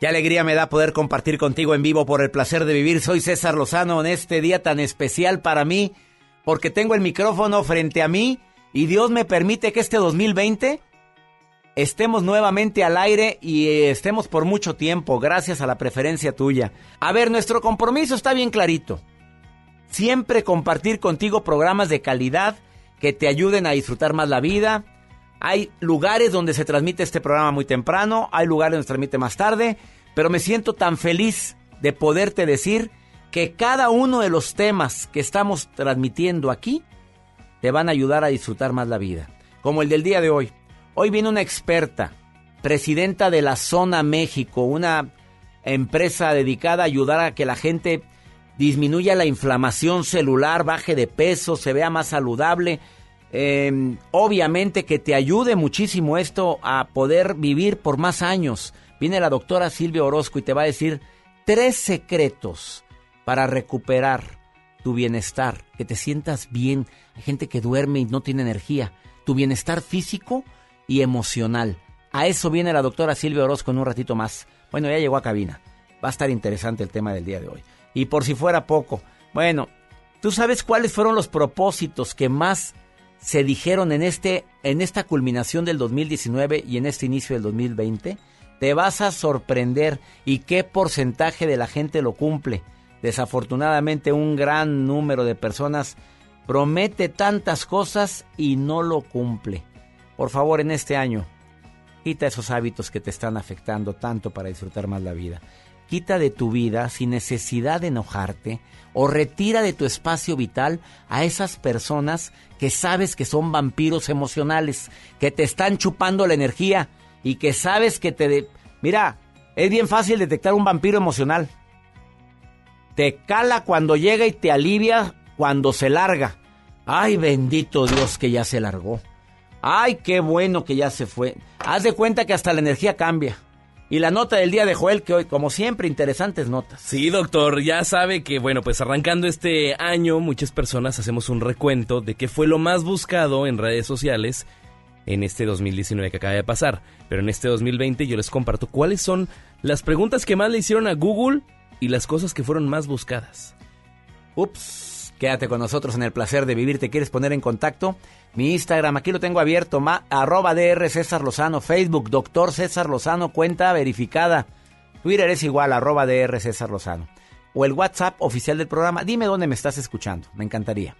Qué alegría me da poder compartir contigo en vivo por el placer de vivir. Soy César Lozano en este día tan especial para mí porque tengo el micrófono frente a mí y Dios me permite que este 2020 estemos nuevamente al aire y eh, estemos por mucho tiempo gracias a la preferencia tuya. A ver, nuestro compromiso está bien clarito. Siempre compartir contigo programas de calidad que te ayuden a disfrutar más la vida. Hay lugares donde se transmite este programa muy temprano, hay lugares donde se transmite más tarde, pero me siento tan feliz de poderte decir que cada uno de los temas que estamos transmitiendo aquí te van a ayudar a disfrutar más la vida. Como el del día de hoy. Hoy viene una experta, presidenta de la Zona México, una empresa dedicada a ayudar a que la gente disminuya la inflamación celular, baje de peso, se vea más saludable. Eh, obviamente que te ayude muchísimo esto a poder vivir por más años. Viene la doctora Silvia Orozco y te va a decir tres secretos para recuperar tu bienestar, que te sientas bien. Hay gente que duerme y no tiene energía. Tu bienestar físico y emocional. A eso viene la doctora Silvia Orozco en un ratito más. Bueno, ya llegó a cabina. Va a estar interesante el tema del día de hoy. Y por si fuera poco, bueno, ¿tú sabes cuáles fueron los propósitos que más se dijeron en este en esta culminación del 2019 y en este inicio del 2020? Te vas a sorprender y qué porcentaje de la gente lo cumple. Desafortunadamente un gran número de personas promete tantas cosas y no lo cumple. Por favor, en este año, quita esos hábitos que te están afectando tanto para disfrutar más la vida. Quita de tu vida sin necesidad de enojarte o retira de tu espacio vital a esas personas que sabes que son vampiros emocionales, que te están chupando la energía y que sabes que te... Mira, es bien fácil detectar un vampiro emocional. Te cala cuando llega y te alivia cuando se larga. Ay, bendito Dios que ya se largó. Ay, qué bueno que ya se fue. Haz de cuenta que hasta la energía cambia. Y la nota del día de Joel, que hoy, como siempre, interesantes notas. Sí, doctor, ya sabe que, bueno, pues arrancando este año, muchas personas hacemos un recuento de qué fue lo más buscado en redes sociales en este 2019 que acaba de pasar. Pero en este 2020 yo les comparto cuáles son las preguntas que más le hicieron a Google y las cosas que fueron más buscadas. Ups, quédate con nosotros en el placer de vivir. ¿Te quieres poner en contacto? Mi Instagram, aquí lo tengo abierto, ma, arroba DR César Lozano, Facebook, doctor César Lozano, cuenta verificada. Twitter es igual, arroba DR César Lozano. o el WhatsApp oficial del programa. Dime dónde me estás escuchando, me encantaría.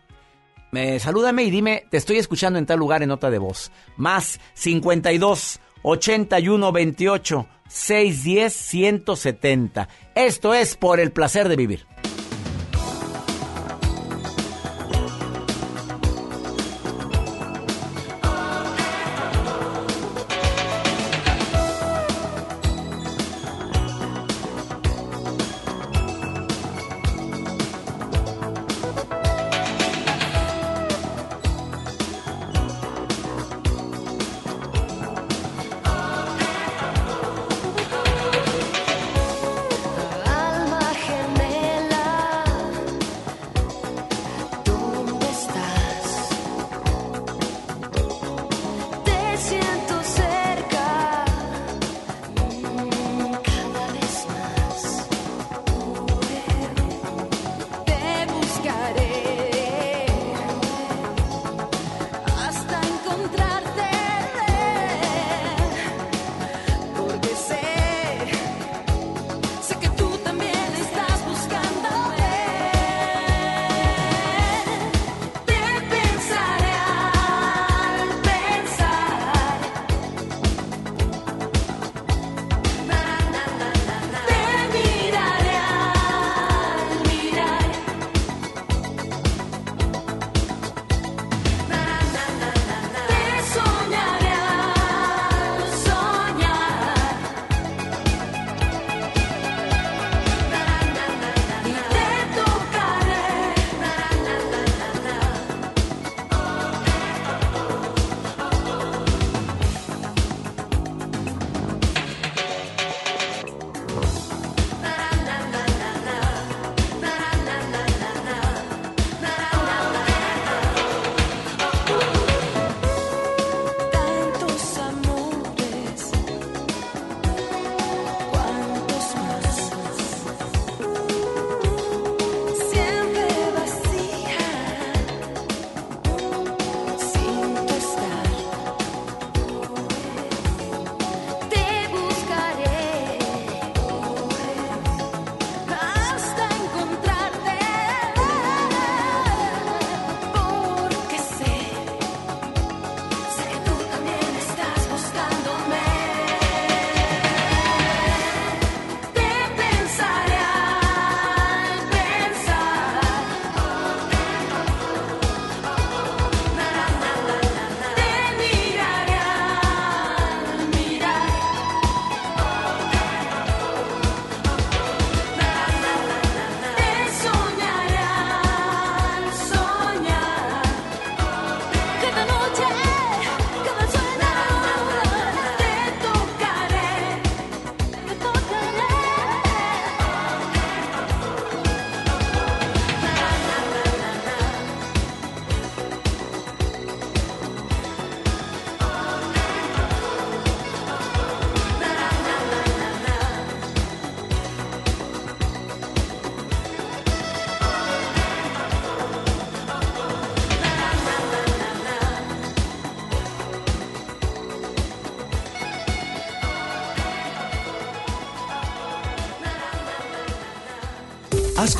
Me, salúdame y dime, te estoy escuchando en tal lugar en nota de voz. Más 52 81 28 610 170. Esto es por el placer de vivir.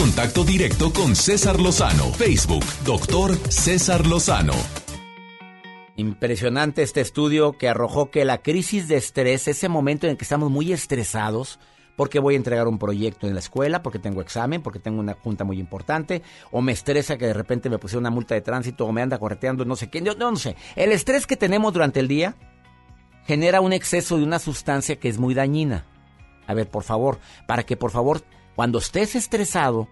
Contacto directo con César Lozano. Facebook, doctor César Lozano. Impresionante este estudio que arrojó que la crisis de estrés, ese momento en el que estamos muy estresados, porque voy a entregar un proyecto en la escuela, porque tengo examen, porque tengo una junta muy importante, o me estresa que de repente me pusieron una multa de tránsito, o me anda correteando no sé qué, no, no sé. El estrés que tenemos durante el día genera un exceso de una sustancia que es muy dañina. A ver, por favor, para que por favor, cuando estés estresado,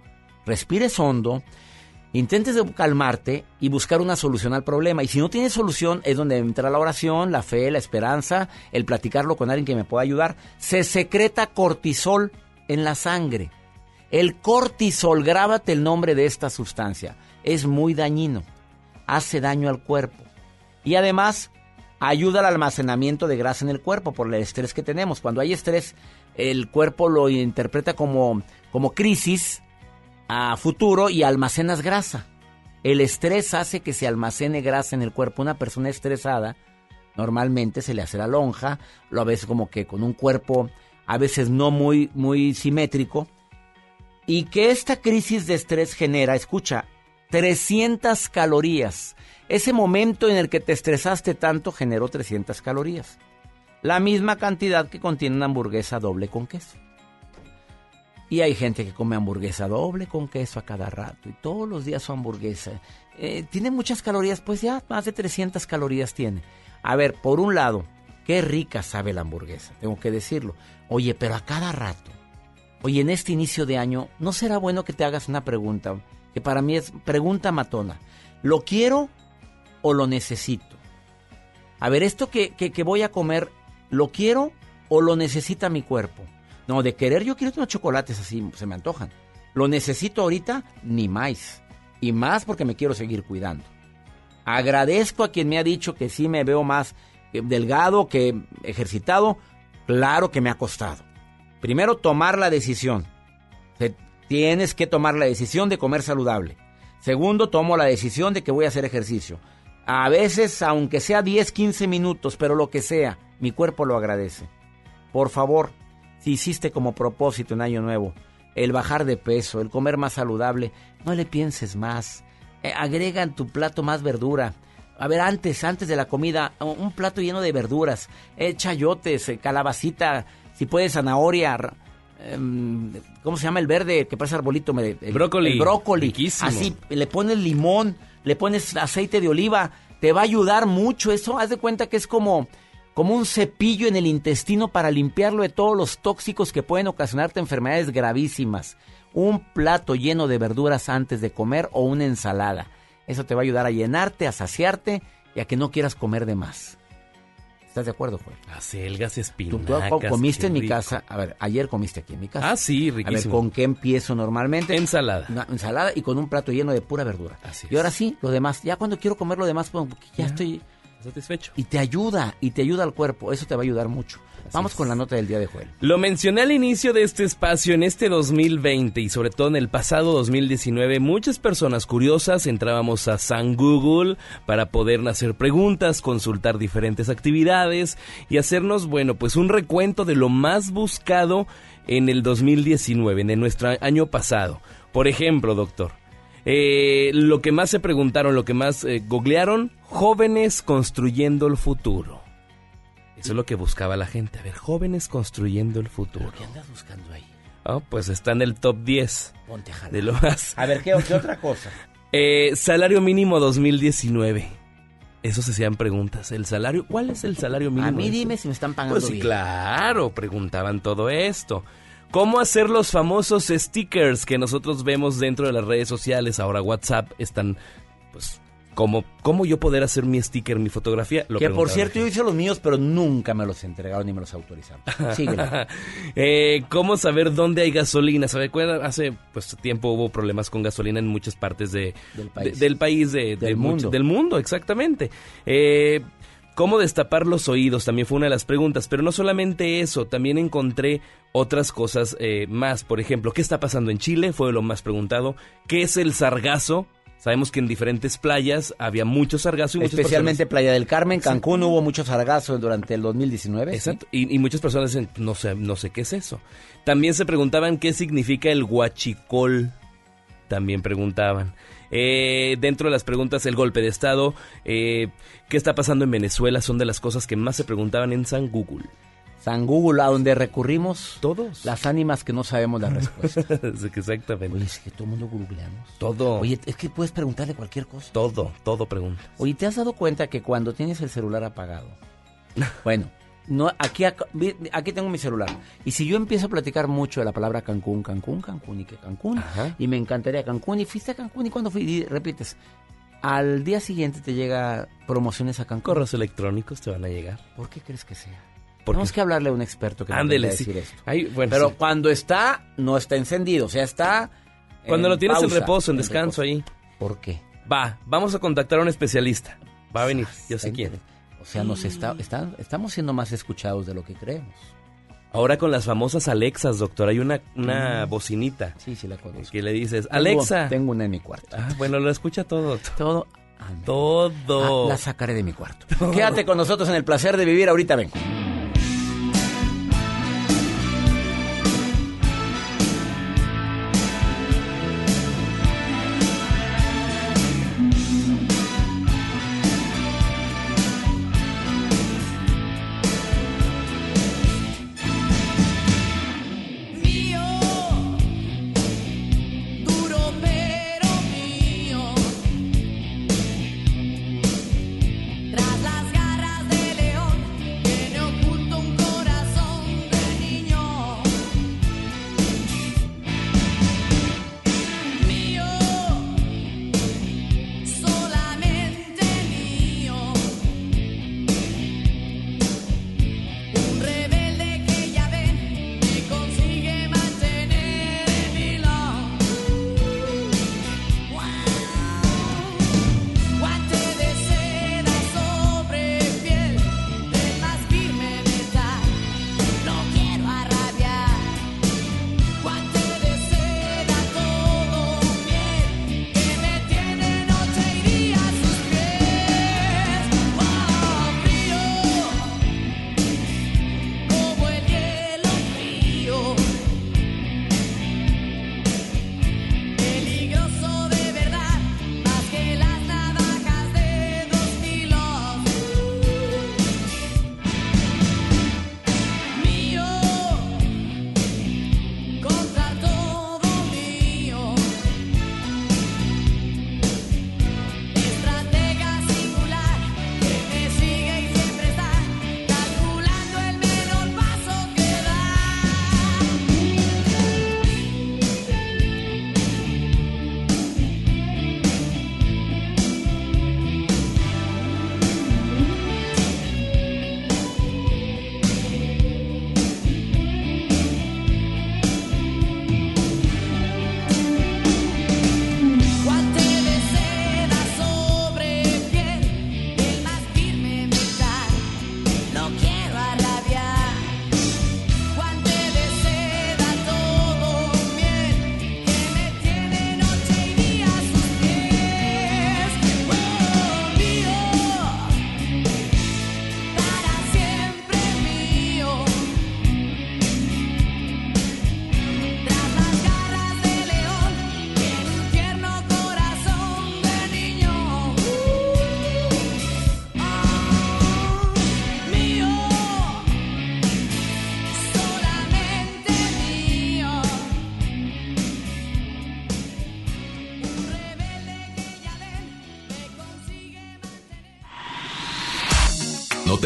respires hondo, intentes calmarte y buscar una solución al problema. Y si no tienes solución, es donde entra la oración, la fe, la esperanza, el platicarlo con alguien que me pueda ayudar. Se secreta cortisol en la sangre. El cortisol, grábate el nombre de esta sustancia, es muy dañino, hace daño al cuerpo. Y además, ayuda al almacenamiento de grasa en el cuerpo por el estrés que tenemos. Cuando hay estrés, el cuerpo lo interpreta como, como crisis a futuro y almacenas grasa. El estrés hace que se almacene grasa en el cuerpo. Una persona estresada normalmente se le hace la lonja, lo ves como que con un cuerpo a veces no muy, muy simétrico. Y que esta crisis de estrés genera, escucha, 300 calorías. Ese momento en el que te estresaste tanto generó 300 calorías. La misma cantidad que contiene una hamburguesa doble con queso. Y hay gente que come hamburguesa doble con queso a cada rato y todos los días su hamburguesa. Eh, tiene muchas calorías, pues ya más de 300 calorías tiene. A ver, por un lado, qué rica sabe la hamburguesa, tengo que decirlo. Oye, pero a cada rato. Oye, en este inicio de año, ¿no será bueno que te hagas una pregunta? Que para mí es pregunta matona. ¿Lo quiero o lo necesito? A ver, esto que, que, que voy a comer, ¿lo quiero o lo necesita mi cuerpo? No, de querer yo quiero unos chocolates así, se me antojan. Lo necesito ahorita, ni más. Y más porque me quiero seguir cuidando. Agradezco a quien me ha dicho que sí me veo más eh, delgado que ejercitado. Claro que me ha costado. Primero, tomar la decisión. Tienes que tomar la decisión de comer saludable. Segundo, tomo la decisión de que voy a hacer ejercicio. A veces, aunque sea 10, 15 minutos, pero lo que sea, mi cuerpo lo agradece. Por favor, si hiciste como propósito en Año Nuevo el bajar de peso, el comer más saludable, no le pienses más. Eh, agrega en tu plato más verdura. A ver, antes, antes de la comida, un plato lleno de verduras, eh, chayotes, eh, calabacita, si puedes zanahoria, em, ¿cómo se llama el verde que parece arbolito? El, Brócoli. El brócoli. Riquísimo. Así, le pones limón, le pones aceite de oliva, te va a ayudar mucho eso. Haz de cuenta que es como, como un cepillo en el intestino para limpiarlo de todos los tóxicos que pueden ocasionarte enfermedades gravísimas. Un plato lleno de verduras antes de comer o una ensalada. Eso te va a ayudar a llenarte, a saciarte y a que no quieras comer de más. ¿Estás de acuerdo, Joel? Acelgas, espinacas. tú comiste en mi rico. casa. A ver, ayer comiste aquí en mi casa. Ah, sí, A ver, riquísimo. ¿con qué empiezo normalmente? Ensalada. Una ensalada y con un plato lleno de pura verdura. Así Y ahora sí, lo demás. Ya cuando quiero comer lo demás, pues, ya estoy... Satisfecho. Y te ayuda, y te ayuda al cuerpo. Eso te va a ayudar mucho. Vamos con la nota del día de Joel. Lo mencioné al inicio de este espacio en este 2020 y sobre todo en el pasado 2019, muchas personas curiosas entrábamos a San Google para poder hacer preguntas, consultar diferentes actividades y hacernos, bueno, pues un recuento de lo más buscado en el 2019, en nuestro año pasado. Por ejemplo, doctor, eh, lo que más se preguntaron, lo que más eh, googlearon, jóvenes construyendo el futuro. Eso es lo que buscaba la gente. A ver, jóvenes construyendo el futuro. ¿Qué andas buscando ahí? Ah, pues está en el top 10 Ponte a jalar. de lo más. A ver, ¿qué, qué otra cosa? *laughs* Eh, salario mínimo 2019. Eso se hacían preguntas. ¿El salario? ¿Cuál es el salario mínimo? A mí dime si me están pagando Pues sí, bien. claro, preguntaban todo esto. ¿Cómo hacer los famosos stickers que nosotros vemos dentro de las redes sociales? Ahora WhatsApp están, pues, ¿cómo, cómo yo poder hacer mi sticker, mi fotografía? Lo que por cierto, yo hice los míos, pero nunca me los entregaron ni me los autorizaron. *laughs* Eh, ¿Cómo saber dónde hay gasolina? ¿Sabe cuál? Hace pues, tiempo hubo problemas con gasolina en muchas partes de, Del país. de- del país, de, mucho- mundo. del mundo, exactamente. Eh, ¿Cómo destapar los oídos? También fue una de las preguntas. Pero no solamente eso, también encontré otras cosas eh, más. Por ejemplo, ¿qué está pasando en Chile? Fue lo más preguntado. ¿Qué es el sargazo? Sabemos que en diferentes playas había mucho sargazo y Especialmente Playa del Carmen, Cancún, hubo mucho sargazo durante el 2019. ¿sí? Exacto. Y, y muchas personas dicen, no sé, no sé qué es eso. También se preguntaban qué significa el huachicol. También preguntaban. Eh, dentro de las preguntas, el golpe de Estado, eh, qué está pasando en Venezuela, son de las cosas que más se preguntaban en San Google. San Google, a donde recurrimos Todos. las ánimas que no sabemos la respuesta. *laughs* Exactamente. Oye, es que todo el mundo googleamos. Todo. Oye, es que puedes preguntarle cualquier cosa. Todo, todo pregunta. Oye, ¿te has dado cuenta que cuando tienes el celular apagado? *laughs* Bueno, no, aquí, aquí tengo mi celular. Y si yo empiezo a platicar mucho de la palabra Cancún, Cancún, Cancún y que Cancún, y me encantaría Cancún, y fuiste a Cancún, y cuando fui, y repites, al día siguiente te llega promociones a Cancún. Correos electrónicos te van a llegar. ¿Por qué crees que sea? Porque- Tenemos que hablarle a un experto que Ándele, a sí. decir esto. Ay, bueno, Pero sí. cuando está, no está encendido, o sea, está. Cuando lo tienes en reposo, en descanso ahí. ¿Por qué? Va, vamos a contactar a un especialista. Va a venir, yo sé quién. O sea, nos está, está- estamos siendo más escuchados de lo que creemos. Ahora con las famosas Alexas, doctor, hay una, una bocinita. Sí, sí la conozco. Que le dices, Tengo- Alexa. Tengo una en mi cuarto. Ah, bueno, lo escucha todo. Todo. Todo. Ah, la sacaré de mi cuarto. Quédate con nosotros en el placer de vivir. Ahorita vengo.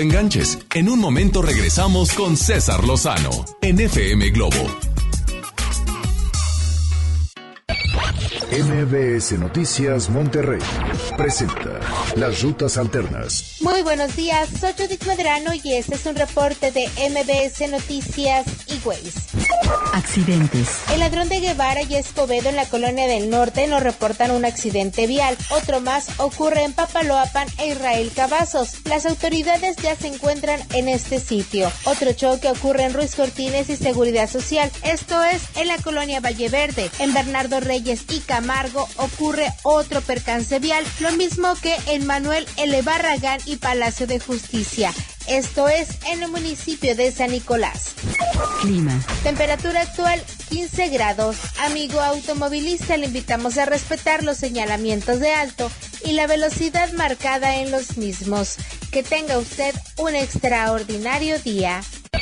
Enganches. En un momento regresamos con César Lozano en FM Globo. MBS Noticias Monterrey presenta Las Rutas Alternas. Buenos días, soy Judith Medrano y este es un reporte de MBS Noticias y Ways. Accidentes. El ladrón de Guevara y Escobedo en la colonia del norte nos reportan un accidente vial. Otro más ocurre en Papaloapan e Israel Cavazos. Las autoridades ya se encuentran en este sitio. Otro choque ocurre en Ruiz Cortines y Seguridad Social. Esto es en la colonia Valle Verde. En Bernardo Reyes y Camargo ocurre otro percance vial, lo mismo que en Manuel L. Barragán y Palacio de Justicia. Esto es en el municipio de San Nicolás. Clima. Temperatura actual 15 grados. Amigo automovilista, le invitamos a respetar los señalamientos de alto y la velocidad marcada en los mismos. Que tenga usted un extraordinario día.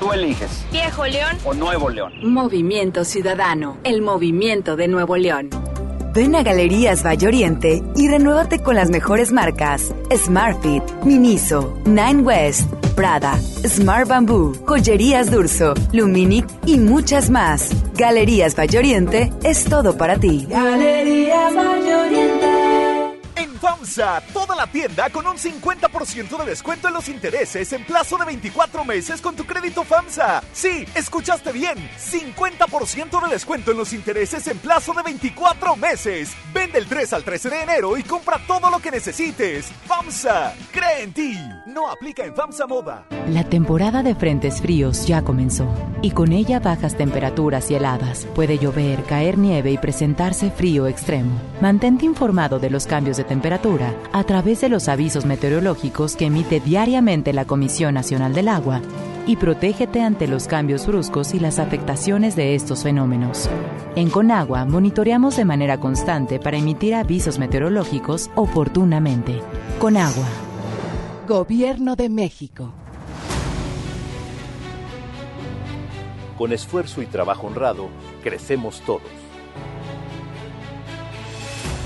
Tú eliges. Viejo León o Nuevo León. Movimiento Ciudadano, el movimiento de Nuevo León. Ven a Galerías Valle Oriente y renuévate con las mejores marcas: Smartfit, Miniso, Nine West, Prada, Smart Bamboo, Joyerías Durso, Luminic y muchas más. Galerías Valle Oriente es todo para ti. Galerías Valle Oriente. En FAMSA, toda la tienda con un 50% de descuento en los intereses en plazo de 24 meses con tu crédito FAMSA. Sí, escuchaste bien, 50% de descuento en los intereses en plazo de 24 meses. Vende el 3 al 13 de enero y compra todo lo que necesites. FAMSA, cree en ti. No aplica en FAMSA Moda. La temporada de frentes fríos ya comenzó y con ella bajas temperaturas y heladas. Puede llover, caer nieve y presentarse frío extremo. Mantente informado de los cambios de temperatura a través de los avisos meteorológicos que emite diariamente la Comisión Nacional del Agua y protégete ante los cambios bruscos y las afectaciones de estos fenómenos. En Conagua monitoreamos de manera constante para emitir avisos meteorológicos oportunamente. Conagua. Gobierno de México. Con esfuerzo y trabajo honrado, crecemos todos.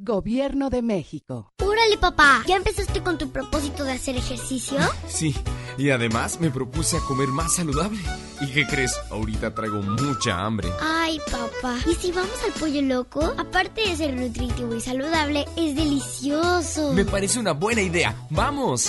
Gobierno de México. Órale, papá, ¿ya empezaste con tu propósito de hacer ejercicio? Sí, y además me propuse a comer más saludable. ¿Y qué crees? Ahorita traigo mucha hambre. Ay, papá, ¿y si vamos al pollo loco? Aparte de ser nutritivo y saludable, es delicioso. Me parece una buena idea. ¡Vamos!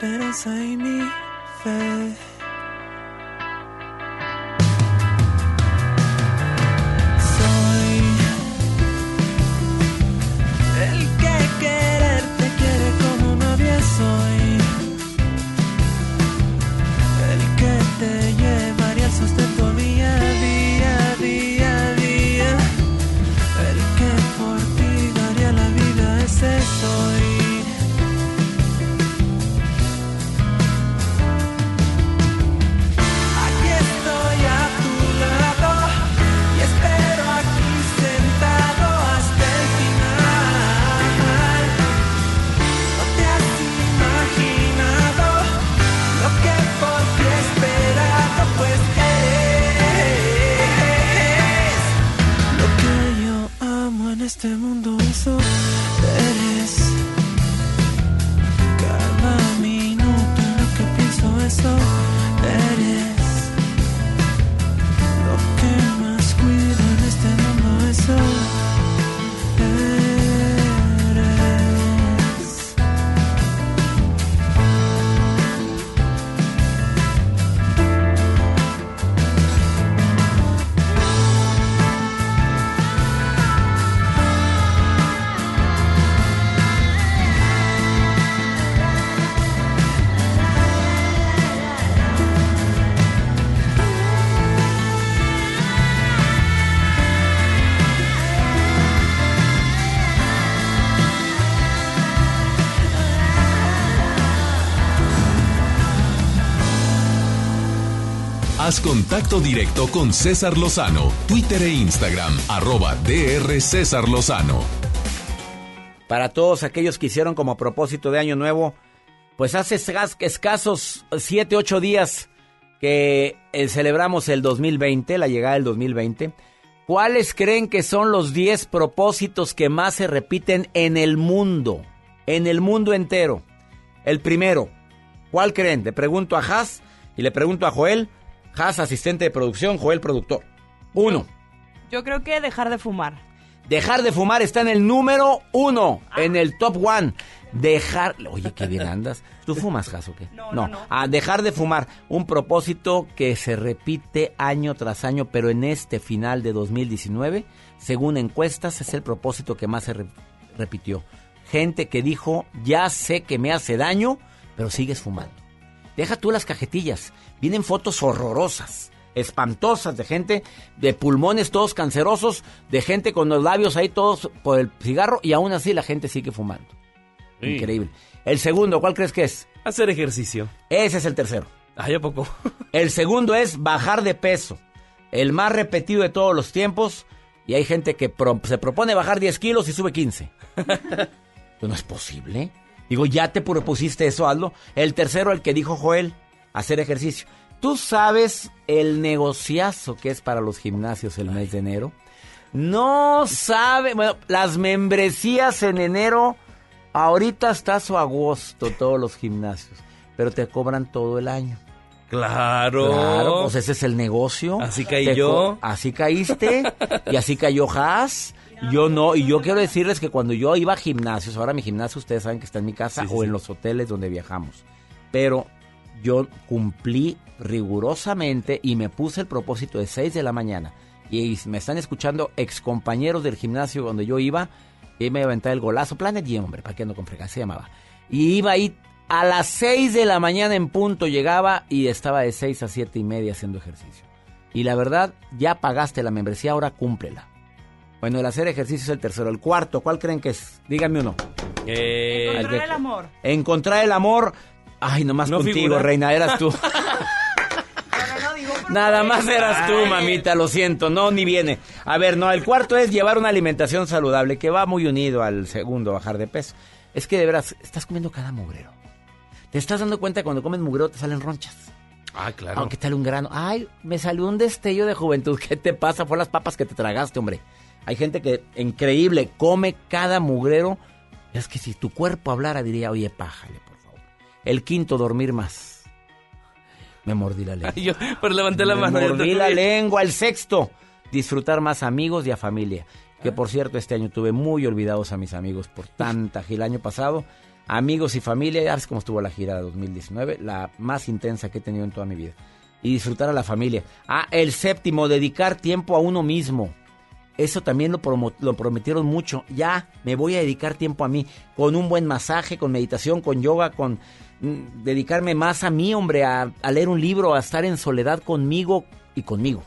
Salvación, mi esperanza y mi contacto directo con César Lozano, Twitter e Instagram, arroba DR César Lozano. Para todos aquellos que hicieron como propósito de Año Nuevo, pues hace escas- escasos 7, 8 días que eh, celebramos el 2020, la llegada del 2020. ¿Cuáles creen que son los 10 propósitos que más se repiten en el mundo? En el mundo entero. El primero, ¿cuál creen? Le pregunto a Haas y le pregunto a Joel. Haas, asistente de producción, Joel, productor. Uno. Yo creo que dejar de fumar. Dejar de fumar está en el número uno, en el top one. Dejar. Oye, qué bien andas. ¿Tú fumas, Jas, o qué? No, no, Ah, dejar de fumar. Un propósito que se repite año tras año, pero en este final de 2019, según encuestas, es el propósito que más se re- repitió. Gente que dijo, ya sé que me hace daño, pero sigues fumando. Deja tú las cajetillas. Vienen fotos horrorosas, espantosas de gente de pulmones todos cancerosos, de gente con los labios ahí todos por el cigarro y aún así la gente sigue fumando. Sí. Increíble. El segundo, ¿cuál crees que es? Hacer ejercicio. Ese es el tercero. Ay, ¿a poco? *laughs* El segundo es bajar de peso. El más repetido de todos los tiempos. Y hay gente que pro- se propone bajar 10 kilos y sube 15. *laughs* Pues no es posible. Digo, ya te propusiste eso, Aldo. El tercero, el que dijo Joel, hacer ejercicio. ¿Tú sabes el negociazo que es para los gimnasios el mes de enero? No sabe. Bueno, las membresías en enero, ahorita está su agosto, todos los gimnasios. Pero te cobran todo el año. Claro. Claro, pues ese es el negocio. Así caí Te yo. Así caíste y así cayó Haas. Yo no, y yo quiero decirles que cuando yo iba a gimnasios, ahora mi gimnasio ustedes saben que está en mi casa sí, o sí. en los hoteles donde viajamos. Pero yo cumplí rigurosamente y me puse el propósito de 6 de la mañana. Y me están escuchando excompañeros del gimnasio donde yo iba, y me iba a aventar el golazo, Planet Gym, hombre, para que ando con frecuencia, se llamaba. Y iba ahí a las 6 de la mañana en punto, llegaba y estaba de 6 a 7 y media haciendo ejercicio. Y la verdad, ya pagaste la membresía, ahora cúmplela. Bueno, el hacer ejercicio es el tercero. El cuarto, ¿cuál creen que es? Díganme uno. Eh, Encontrar el amor. Encontrar el amor. Ay, nomás No contigo, figura. reina, eras tú. *laughs* Nada más eras tú, mamita, lo siento, no, ni viene. A ver, no, el cuarto es llevar una alimentación saludable, que va muy unido al segundo, bajar de peso. Es que de veras, estás comiendo cada mugrero. Te estás dando cuenta que cuando comes mugrero te salen ronchas. Ah, claro. Aunque tal un grano. Ay, me salió un destello de juventud. ¿Qué te pasa? Fue las papas que te tragaste, hombre. Hay gente que, increíble, come cada mugrero. Es que si tu cuerpo hablara, diría, oye, pájale, por. El quinto, dormir más. Me mordí la lengua. Ay, yo, pero levanté la Me mano. yo mordí la lengua. El sexto, disfrutar más amigos y a familia. Que por cierto, este año tuve muy olvidados a mis amigos por tanta gira. El año pasado, amigos y familia, ya ves cómo estuvo la gira de 2019, la más intensa que he tenido en toda mi vida. Y disfrutar a la familia. Ah, el séptimo, dedicar tiempo a uno mismo. Eso también lo, promo- lo prometieron mucho. Ya me voy a dedicar tiempo a mí, con un buen masaje, con meditación, con yoga, con dedicarme más a mí, hombre, a, leer un libro, a estar en soledad conmigo y conmigo.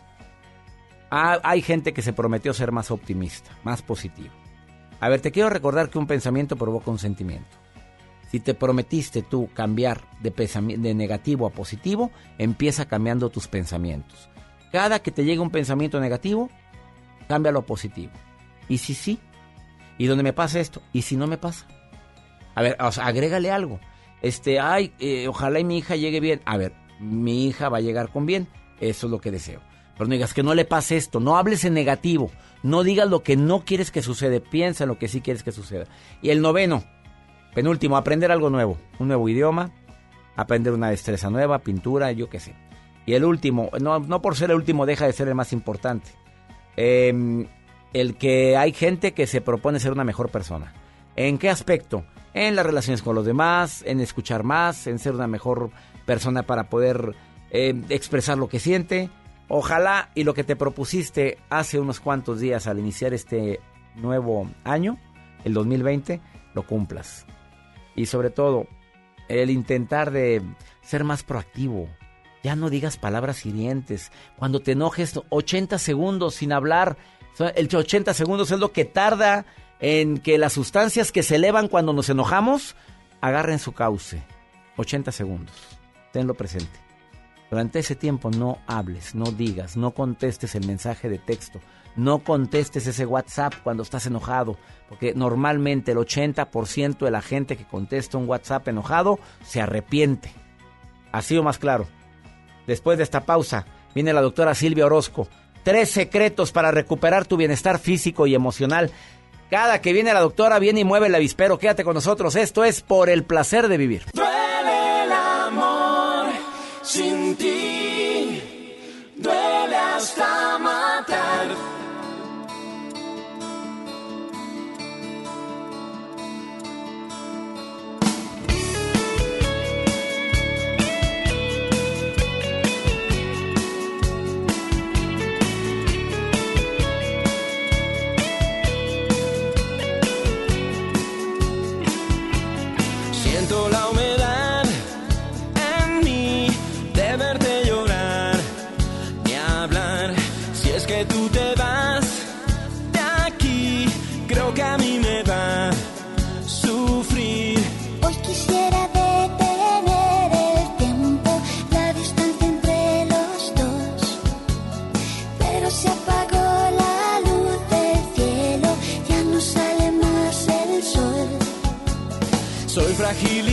Ah, hay gente que se prometió ser más optimista, más positivo. A ver, te quiero recordar que un pensamiento provoca un sentimiento. Si te prometiste tú cambiar de, de negativo a positivo, empieza cambiando tus pensamientos. Cada que te llegue un pensamiento negativo, cámbialo a positivo. Y si sí, y donde me pasa esto, y si no me pasa. A ver, o sea, agrégale algo. Este, ay, eh, ojalá y mi hija llegue bien. A ver, mi hija va a llegar con bien. Eso es lo que deseo. Pero no digas que no le pase esto. No hables en negativo. No digas lo que no quieres que suceda. Piensa en lo que sí quieres que suceda. Y el noveno, penúltimo, aprender algo nuevo. Un nuevo idioma, aprender una destreza nueva, pintura, yo qué sé. Y el último, no, no por ser el último deja de ser el más importante. Eh, el que hay gente que se propone ser una mejor persona. ¿En qué aspecto? En las relaciones con los demás, en escuchar más, en ser una mejor persona para poder eh, expresar lo que siente. Ojalá y lo que te propusiste hace unos cuantos días al iniciar este nuevo año, el 2020, lo cumplas. Y sobre todo, el intentar de ser más proactivo. Ya no digas palabras hirientes. Cuando te enojes, 80 segundos sin hablar. El 80 segundos es lo que tarda en que las sustancias que se elevan cuando nos enojamos agarren su cauce. 80 segundos. Tenlo presente. Durante ese tiempo no hables, no digas, no contestes el mensaje de texto, no contestes ese WhatsApp cuando estás enojado, porque normalmente el 80% de la gente que contesta un WhatsApp enojado se arrepiente. Así o más claro. Después de esta pausa, viene la doctora Silvia Orozco. Tres secretos para recuperar tu bienestar físico y emocional. Cada que viene la doctora, viene y mueve el avispero. Quédate con nosotros. Esto es por el placer de vivir. Soy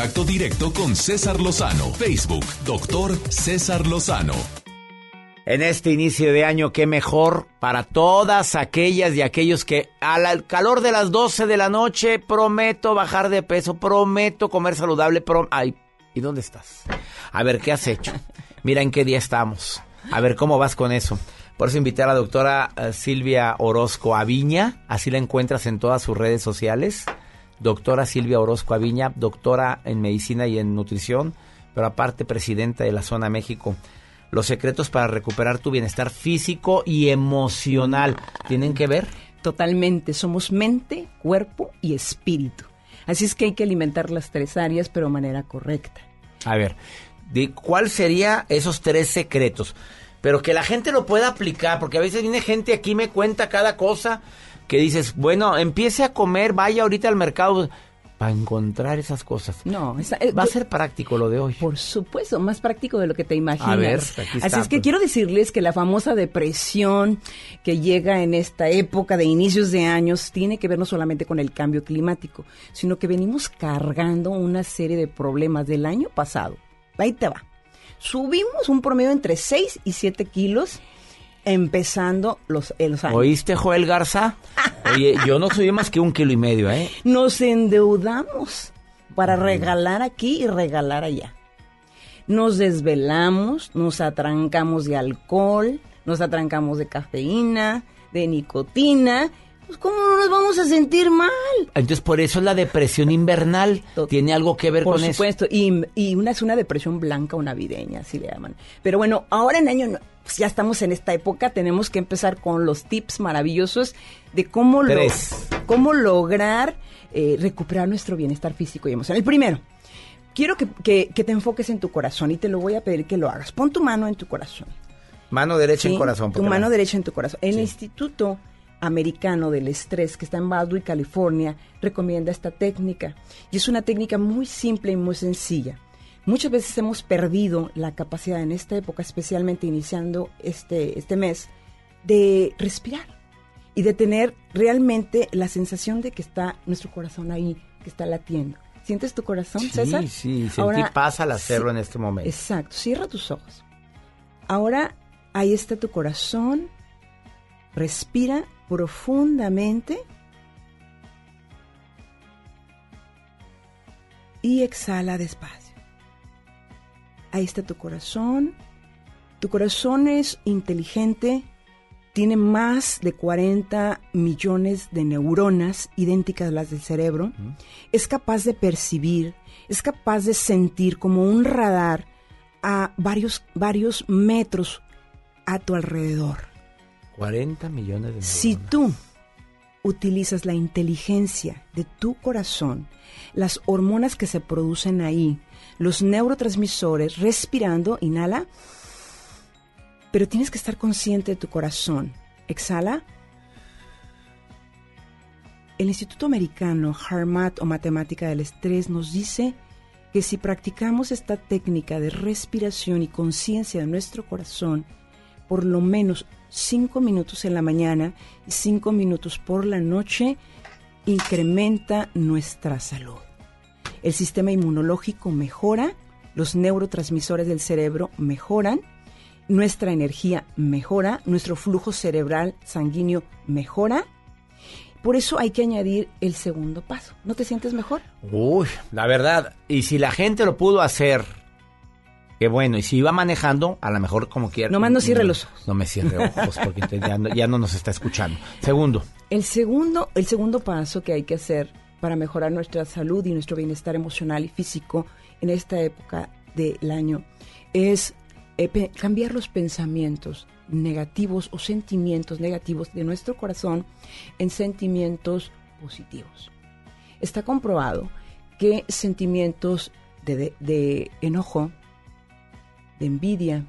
Contacto directo con César Lozano. Facebook, doctor César Lozano. En este inicio de año, qué mejor para todas aquellas y aquellos que al calor de las 12 de la noche prometo bajar de peso, prometo comer saludable, prom ay, ¿y dónde estás? A ver, ¿qué has hecho? Mira en qué día estamos. A ver, ¿cómo vas con eso? Por eso invité a la doctora eh, Silvia Orozco Aviña, así la encuentras en todas sus redes sociales. Doctora Silvia Orozco Aviña, doctora en medicina y en nutrición, pero aparte presidenta de la Zona México. Los secretos para recuperar tu bienestar físico y emocional, ¿tienen que ver? Totalmente, somos mente, cuerpo y espíritu. Así es que hay que alimentar las tres áreas, pero de manera correcta. A ver, ¿de ¿cuál sería esos tres secretos? Pero que la gente lo pueda aplicar, porque a veces viene gente aquí me cuenta cada cosa que dices, bueno, empiece a comer, vaya ahorita al mercado para encontrar esas cosas. No, esa- va eh, a yo- ser práctico lo de hoy. Por supuesto, más práctico de lo que te imaginas. A ver, aquí está, Así es que pues. quiero decirles que la famosa depresión que llega en esta época de inicios de años tiene que ver no solamente con el cambio climático, sino que venimos cargando una serie de problemas del año pasado. Ahí te va. Subimos un promedio entre 6 y 7 kilos empezando los, eh, los años. ¿Oíste, Joel Garza? Oye, yo no subí más que un kilo y medio, ¿eh? Nos endeudamos para regalar aquí y regalar allá. Nos desvelamos, nos atrancamos de alcohol, nos atrancamos de cafeína, de nicotina. Pues ¿cómo no nos vamos a sentir mal? Entonces, por eso la depresión invernal tiene algo que ver Por con eso. supuesto, y, y una es una depresión blanca o navideña, así le llaman. Pero bueno, ahora en año, no- pues ya estamos en esta época, tenemos que empezar con los tips maravillosos de cómo, lo- cómo lograr eh, recuperar nuestro bienestar físico y emocional. El primero, quiero que, que- que te enfoques en tu corazón y te lo voy a pedir que lo hagas. Pon tu mano en tu corazón. Mano derecha en corazón. Tu mano derecha en tu corazón. El Instituto Americano del Estrés, que está en Baldwin, California, recomienda esta técnica. Y es una técnica muy simple y muy sencilla. Muchas veces hemos perdido la capacidad en esta época, especialmente iniciando este, este mes, de respirar y de tener realmente la sensación de que está nuestro corazón ahí, que está latiendo. ¿Sientes tu corazón, Sí, César? sí, sentí Ahora, paz al hacerlo sí, en este momento. Exacto, cierra tus ojos. Ahora ahí está tu corazón. Respira profundamente. Y exhala despacio. Ahí está tu corazón. Tu corazón es inteligente. Tiene más de 40 millones de neuronas idénticas a las del cerebro. Es capaz de percibir, es capaz de sentir como un radar a varios, varios metros a tu alrededor. 40 millones de Si tú utilizas la inteligencia de tu corazón, las hormonas que se producen ahí, los neurotransmisores, respirando, inhala, pero tienes que estar consciente de tu corazón. Exhala. El Instituto Americano HARMAT o Matemática del Estrés nos dice que si practicamos esta técnica de respiración y conciencia de nuestro corazón, por lo menos cinco minutos en la mañana y cinco minutos por la noche, incrementa nuestra salud. El sistema inmunológico mejora, los neurotransmisores del cerebro mejoran, nuestra energía mejora, nuestro flujo cerebral sanguíneo mejora. Por eso hay que añadir el segundo paso. ¿No te sientes mejor? Uy, la verdad. Y si la gente lo pudo hacer, qué bueno. Y si iba manejando, a lo mejor como quiera. Nomás no cierre los ojos. No me cierre ojos porque ya, no, ya no nos está escuchando. Segundo, El segundo, el segundo paso que hay que hacer para mejorar nuestra salud y nuestro bienestar emocional y físico en esta época del año es eh, cambiar los pensamientos negativos o sentimientos negativos de nuestro corazón en sentimientos positivos. Está comprobado que sentimientos de, enojo, de envidia,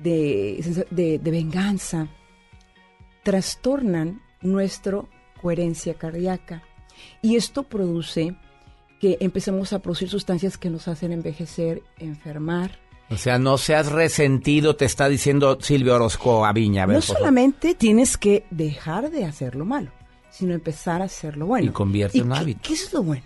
de- de venganza, trastornan nuestra coherencia cardíaca. Y esto produce que empecemos a producir sustancias que nos hacen envejecer, enfermar. o sea, no seas resentido, te está diciendo Silvio Orozco Aviña. A ver, no favor. solamente tienes que dejar de hacer lo malo, sino empezar a hacer lo bueno. Y convierte en un hábito. ¿Qué es lo bueno?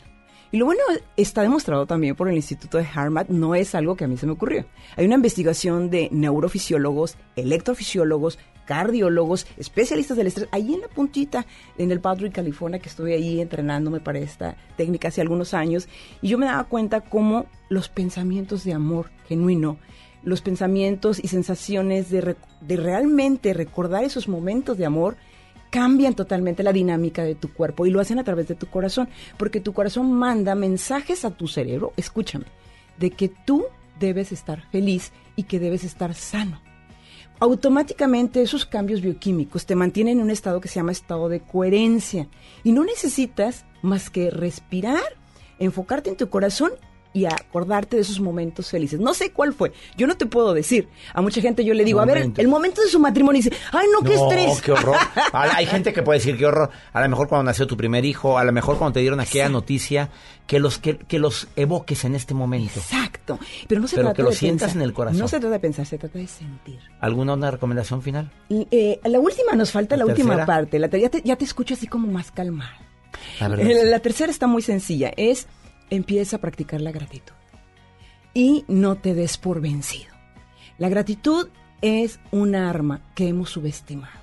Y lo bueno está demostrado también por el Instituto de Harvard, no es algo que a mí se me ocurrió. Hay una investigación de neurofisiólogos, electrofisiólogos, cardiólogos, especialistas del estrés, ahí en la puntita, en el Padre, California, que estuve ahí entrenándome para esta técnica hace algunos años, y yo me daba cuenta cómo los pensamientos de amor genuino, los pensamientos y sensaciones de, de realmente recordar esos momentos de amor, cambian totalmente la dinámica de tu cuerpo y lo hacen a través de tu corazón, porque tu corazón manda mensajes a tu cerebro, escúchame, de que tú debes estar feliz y que debes estar sano. Automáticamente esos cambios bioquímicos te mantienen en un estado que se llama estado de coherencia y no necesitas más que respirar, enfocarte en tu corazón y acordarte de esos momentos felices. No sé cuál fue, yo no te puedo decir. A mucha gente yo le digo, a ver, el momento de su matrimonio, y dice, ay, no, qué estrés. qué horror. *laughs* Hay gente que puede decir, qué horror. A lo mejor cuando nació tu primer hijo, a lo mejor cuando te dieron aquella noticia, que los, que, que, los evoques en este momento. Exacto. Pero no se Pero trata que lo de sientas pensar. en el corazón. No se trata de pensar, se trata de sentir. ¿Alguna una recomendación final? Eh, la última, nos falta la, ¿La última parte. La, ya, te, ya te escucho así como más calmado. La. Eh, La tercera está muy sencilla, es empieza a practicar la gratitud y no te des por vencido. La gratitud es un arma que hemos subestimado.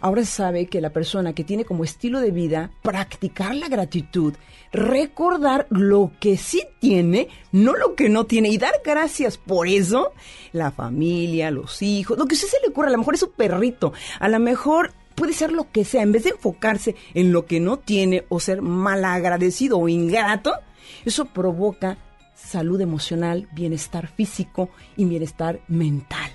Ahora se sabe que la persona que tiene como estilo de vida practicar la gratitud, recordar lo que sí tiene, no lo que no tiene, y dar gracias por eso, la familia, los hijos, lo que a usted se le ocurra, a lo mejor es su perrito, a lo mejor puede ser lo que sea, en vez de enfocarse en lo que no tiene o ser malagradecido o ingrato, eso provoca salud emocional, bienestar físico y bienestar mental.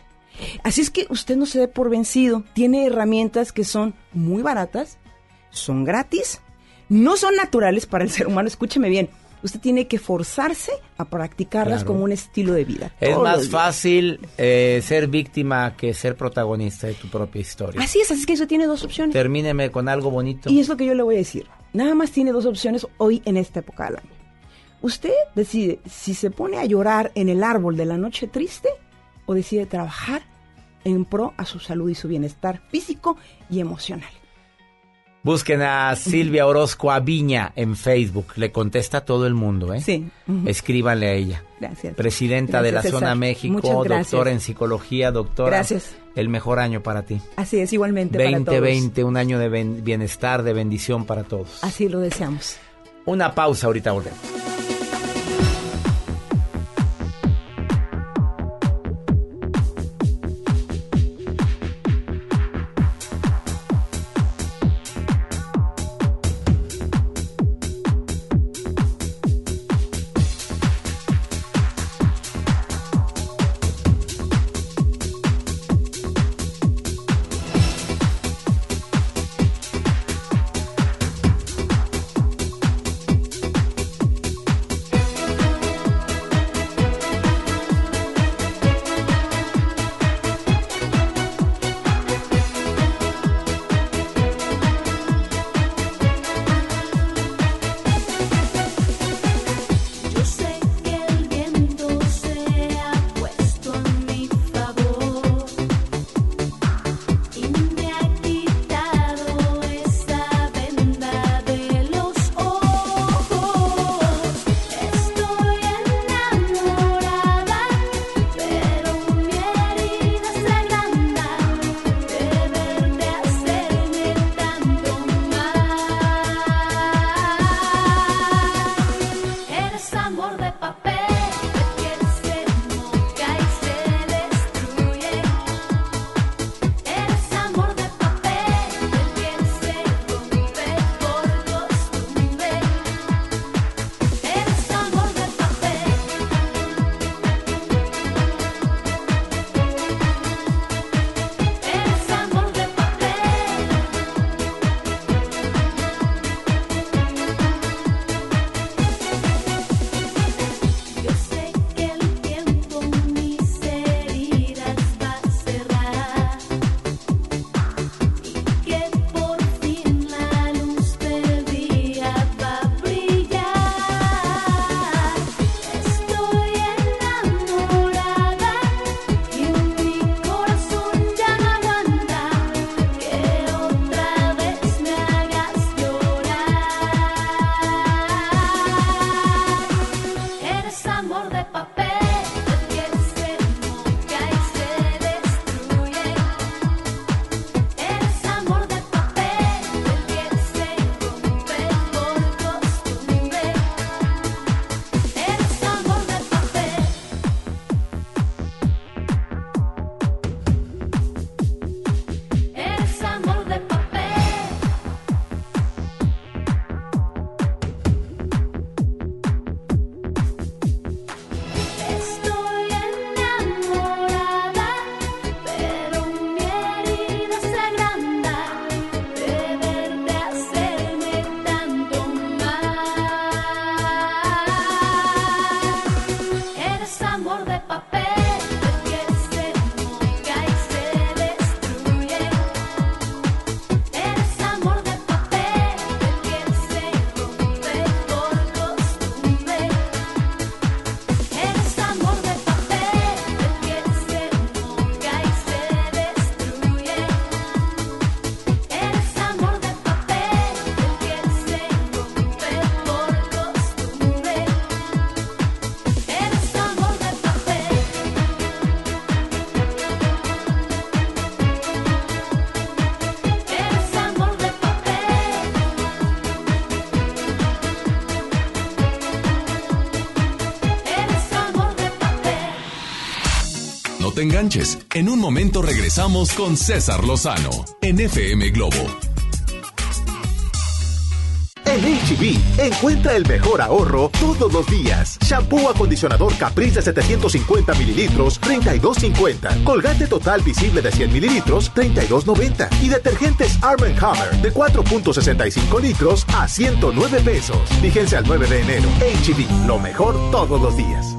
Así es que usted no se dé por vencido, tiene herramientas que son muy baratas, son gratis, no son naturales para el ser humano, escúcheme bien, usted tiene que forzarse a practicarlas Claro. como un estilo de vida. Es más fácil eh, ser víctima que ser protagonista de tu propia historia. Así es, así es que eso tiene dos opciones. Termíneme con algo bonito. Y es lo que yo le voy a decir. Nada más tiene dos opciones hoy en esta época del año. Usted decide si se pone a llorar en el árbol de la noche triste o decide trabajar en pro a su salud y su bienestar físico y emocional. Busquen a Silvia Orozco Aviña en Facebook. Le contesta a todo el mundo, ¿eh? Sí. Escríbanle a ella. Gracias. Presidenta de la Zona. México, doctora en psicología, doctora. Gracias. El mejor año para ti. Así es, igualmente para todos. 2020, un año de bienestar, de bendición para todos. Así lo deseamos. Una pausa, ahorita volvemos. Enganches. En un momento regresamos con César Lozano en FM Globo. En HB, encuentra el mejor ahorro todos los días. Shampoo acondicionador Caprice de 750 mililitros, 32.50. Colgate total visible de 100 mililitros, 32.90. Y detergentes Arm Hammer de 4.65 litros a 109 pesos. Fíjense al 9 de enero. HB, lo mejor todos los días.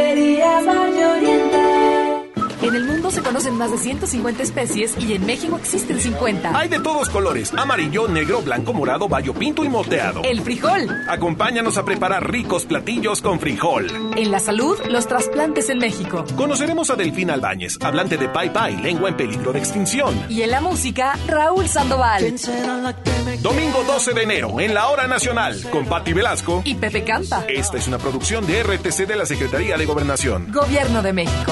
Se conocen más de 150 especies y en México existen 50. Hay de todos colores: amarillo, negro, blanco, morado, bayo pinto y moteado. El frijol. Acompáñanos a preparar ricos platillos con frijol. En la salud, los trasplantes en México. Conoceremos a Delfín Albáñez, hablante de Pai Pai, lengua en peligro de extinción. Y en la música, Raúl Sandoval. Domingo 12 de enero, en la Hora Nacional, con Patti Velasco. Y Pepe Campa. Esta es una producción de RTC de la Secretaría de Gobernación. Gobierno de México.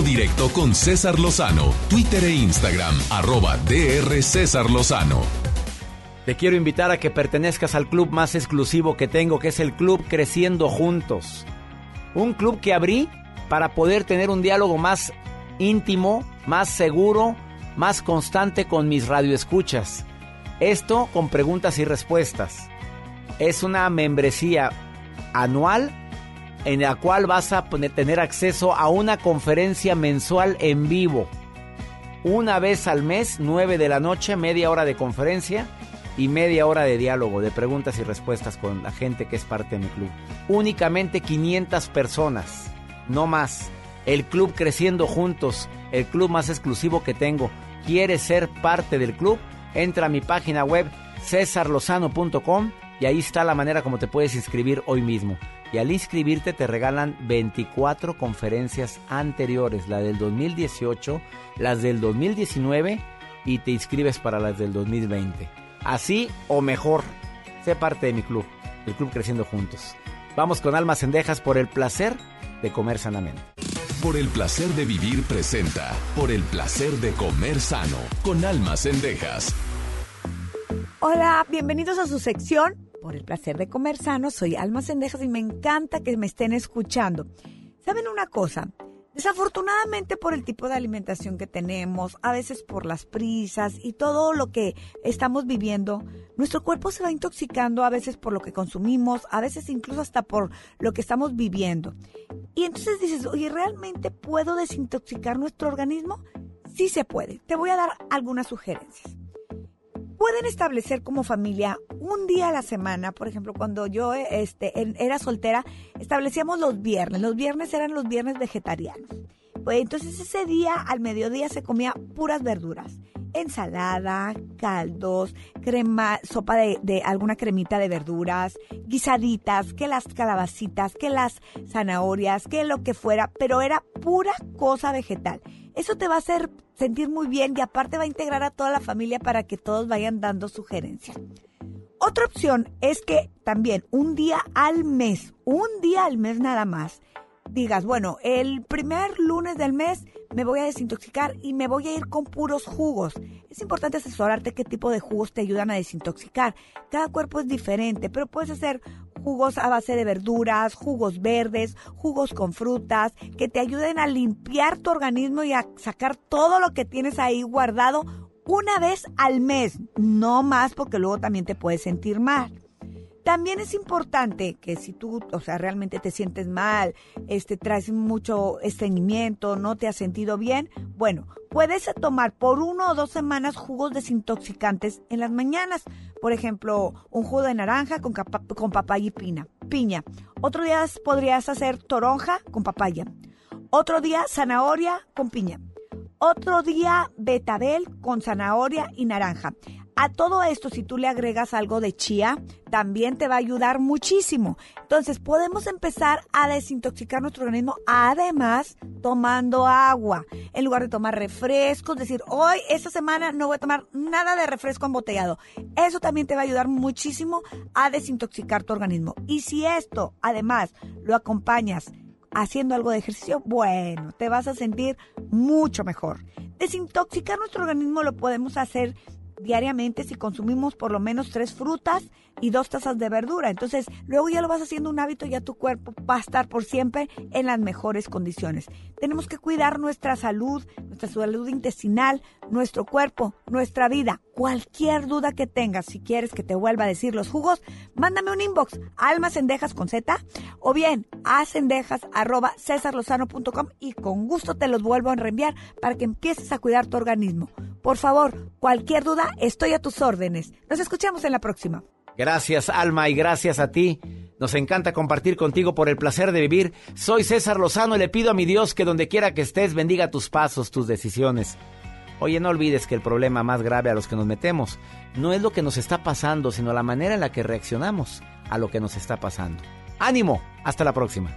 Directo con César Lozano, Twitter e Instagram, arroba DR César Lozano. Te quiero invitar a que pertenezcas al club más exclusivo que tengo, que es el Club Creciendo Juntos. Un club que abrí para poder tener un diálogo más íntimo, más seguro, más constante con mis radioescuchas. Esto con preguntas y respuestas. Es una membresía anual en la cual vas a tener acceso a una conferencia mensual en vivo. Una vez al mes, 9 de la noche, media hora de conferencia y media hora de diálogo, de preguntas y respuestas con la gente que es parte de mi club. Únicamente 500 personas, no más. El club creciendo juntos, el club más exclusivo que tengo. ¿Quieres ser parte del club? Entra a mi página web cesarlozano.com y ahí está la manera como te puedes inscribir hoy mismo. Y al inscribirte te regalan 24 conferencias anteriores, la del 2018, las del 2019 y te inscribes para las del 2020. Así o mejor, sé parte de mi club, el club Creciendo Juntos. Vamos con Almas Cendejas por el placer de comer sanamente. Por el placer de vivir presenta. Por el placer de comer sano. Con almas cendejas. Hola, bienvenidos a su sección. Por el placer de comer sano, soy Alma Cendejas y me encanta que me estén escuchando. ¿Saben una cosa? Desafortunadamente por el tipo de alimentación que tenemos, a veces por las prisas y todo lo que estamos viviendo, nuestro cuerpo se va intoxicando a veces por lo que consumimos, a veces incluso hasta por lo que estamos viviendo. Y entonces dices, oye, ¿realmente puedo desintoxicar nuestro organismo? Sí se puede. Te voy a dar algunas sugerencias pueden establecer como familia un día a la semana, por ejemplo, cuando yo este, era soltera, establecíamos los viernes. Los viernes eran los viernes vegetarianos. Pues entonces ese día al mediodía se comía puras verduras. Ensalada, caldos, crema, sopa de, de alguna cremita de verduras, guisaditas, que las calabacitas, que las zanahorias, que lo que fuera, pero era pura cosa vegetal. Eso te va a hacer sentir muy bien y aparte va a integrar a toda la familia para que todos vayan dando sugerencias. Otra opción es que también un día al mes, un día al mes nada más, digas, bueno, el primer lunes del mes me voy a desintoxicar y me voy a ir con puros jugos. Es importante asesorarte qué tipo de jugos te ayudan a desintoxicar. Cada cuerpo es diferente, pero puedes hacer jugos a base de verduras, jugos verdes, jugos con frutas, que te ayuden a limpiar tu organismo y a sacar todo lo que tienes ahí guardado una vez al mes, no más porque luego también te puedes sentir mal. También es importante que si tú, o sea, realmente te sientes mal, este, traes mucho estreñimiento, no te has sentido bien, bueno, puedes tomar por uno o dos semanas jugos desintoxicantes en las mañanas. Por ejemplo, un jugo de naranja con, con papaya y pina, piña. Otro día podrías hacer toronja con papaya. Otro día zanahoria con piña. Otro día, betabel con zanahoria y naranja. A todo esto, si tú le agregas algo de chía, también te va a ayudar muchísimo. Entonces, podemos empezar a desintoxicar nuestro organismo, además, tomando agua. En lugar de tomar refrescos, decir, hoy, esta semana, no voy a tomar nada de refresco embotellado. Eso también te va a ayudar muchísimo a desintoxicar tu organismo. Y si esto, además, lo acompañas haciendo algo de ejercicio, bueno, te vas a sentir mucho mejor. Desintoxicar nuestro organismo lo podemos hacer diariamente si consumimos por lo menos tres frutas y dos tazas de verdura. Entonces, luego ya lo vas haciendo un hábito, ya tu cuerpo va a estar por siempre en las mejores condiciones. Tenemos que cuidar nuestra salud, nuestra salud intestinal, nuestro cuerpo, nuestra vida. Cualquier duda que tengas, si quieres que te vuelva a decir los jugos, mándame un inbox, almas cendejas con Z, o bien a cendejas arroba cesarlozano.com y con gusto te los vuelvo a reenviar para que empieces a cuidar tu organismo. Por favor, cualquier duda, estoy a tus órdenes. Nos escuchamos en la próxima. Gracias, Alma, y gracias a ti. Nos encanta compartir contigo por el placer de vivir. Soy César Lozano y le pido a mi Dios que donde quiera que estés bendiga tus pasos, tus decisiones. Oye, no olvides que el problema más grave a los que nos metemos no es lo que nos está pasando, sino la manera en la que reaccionamos a lo que nos está pasando. ánimo. Hasta la próxima.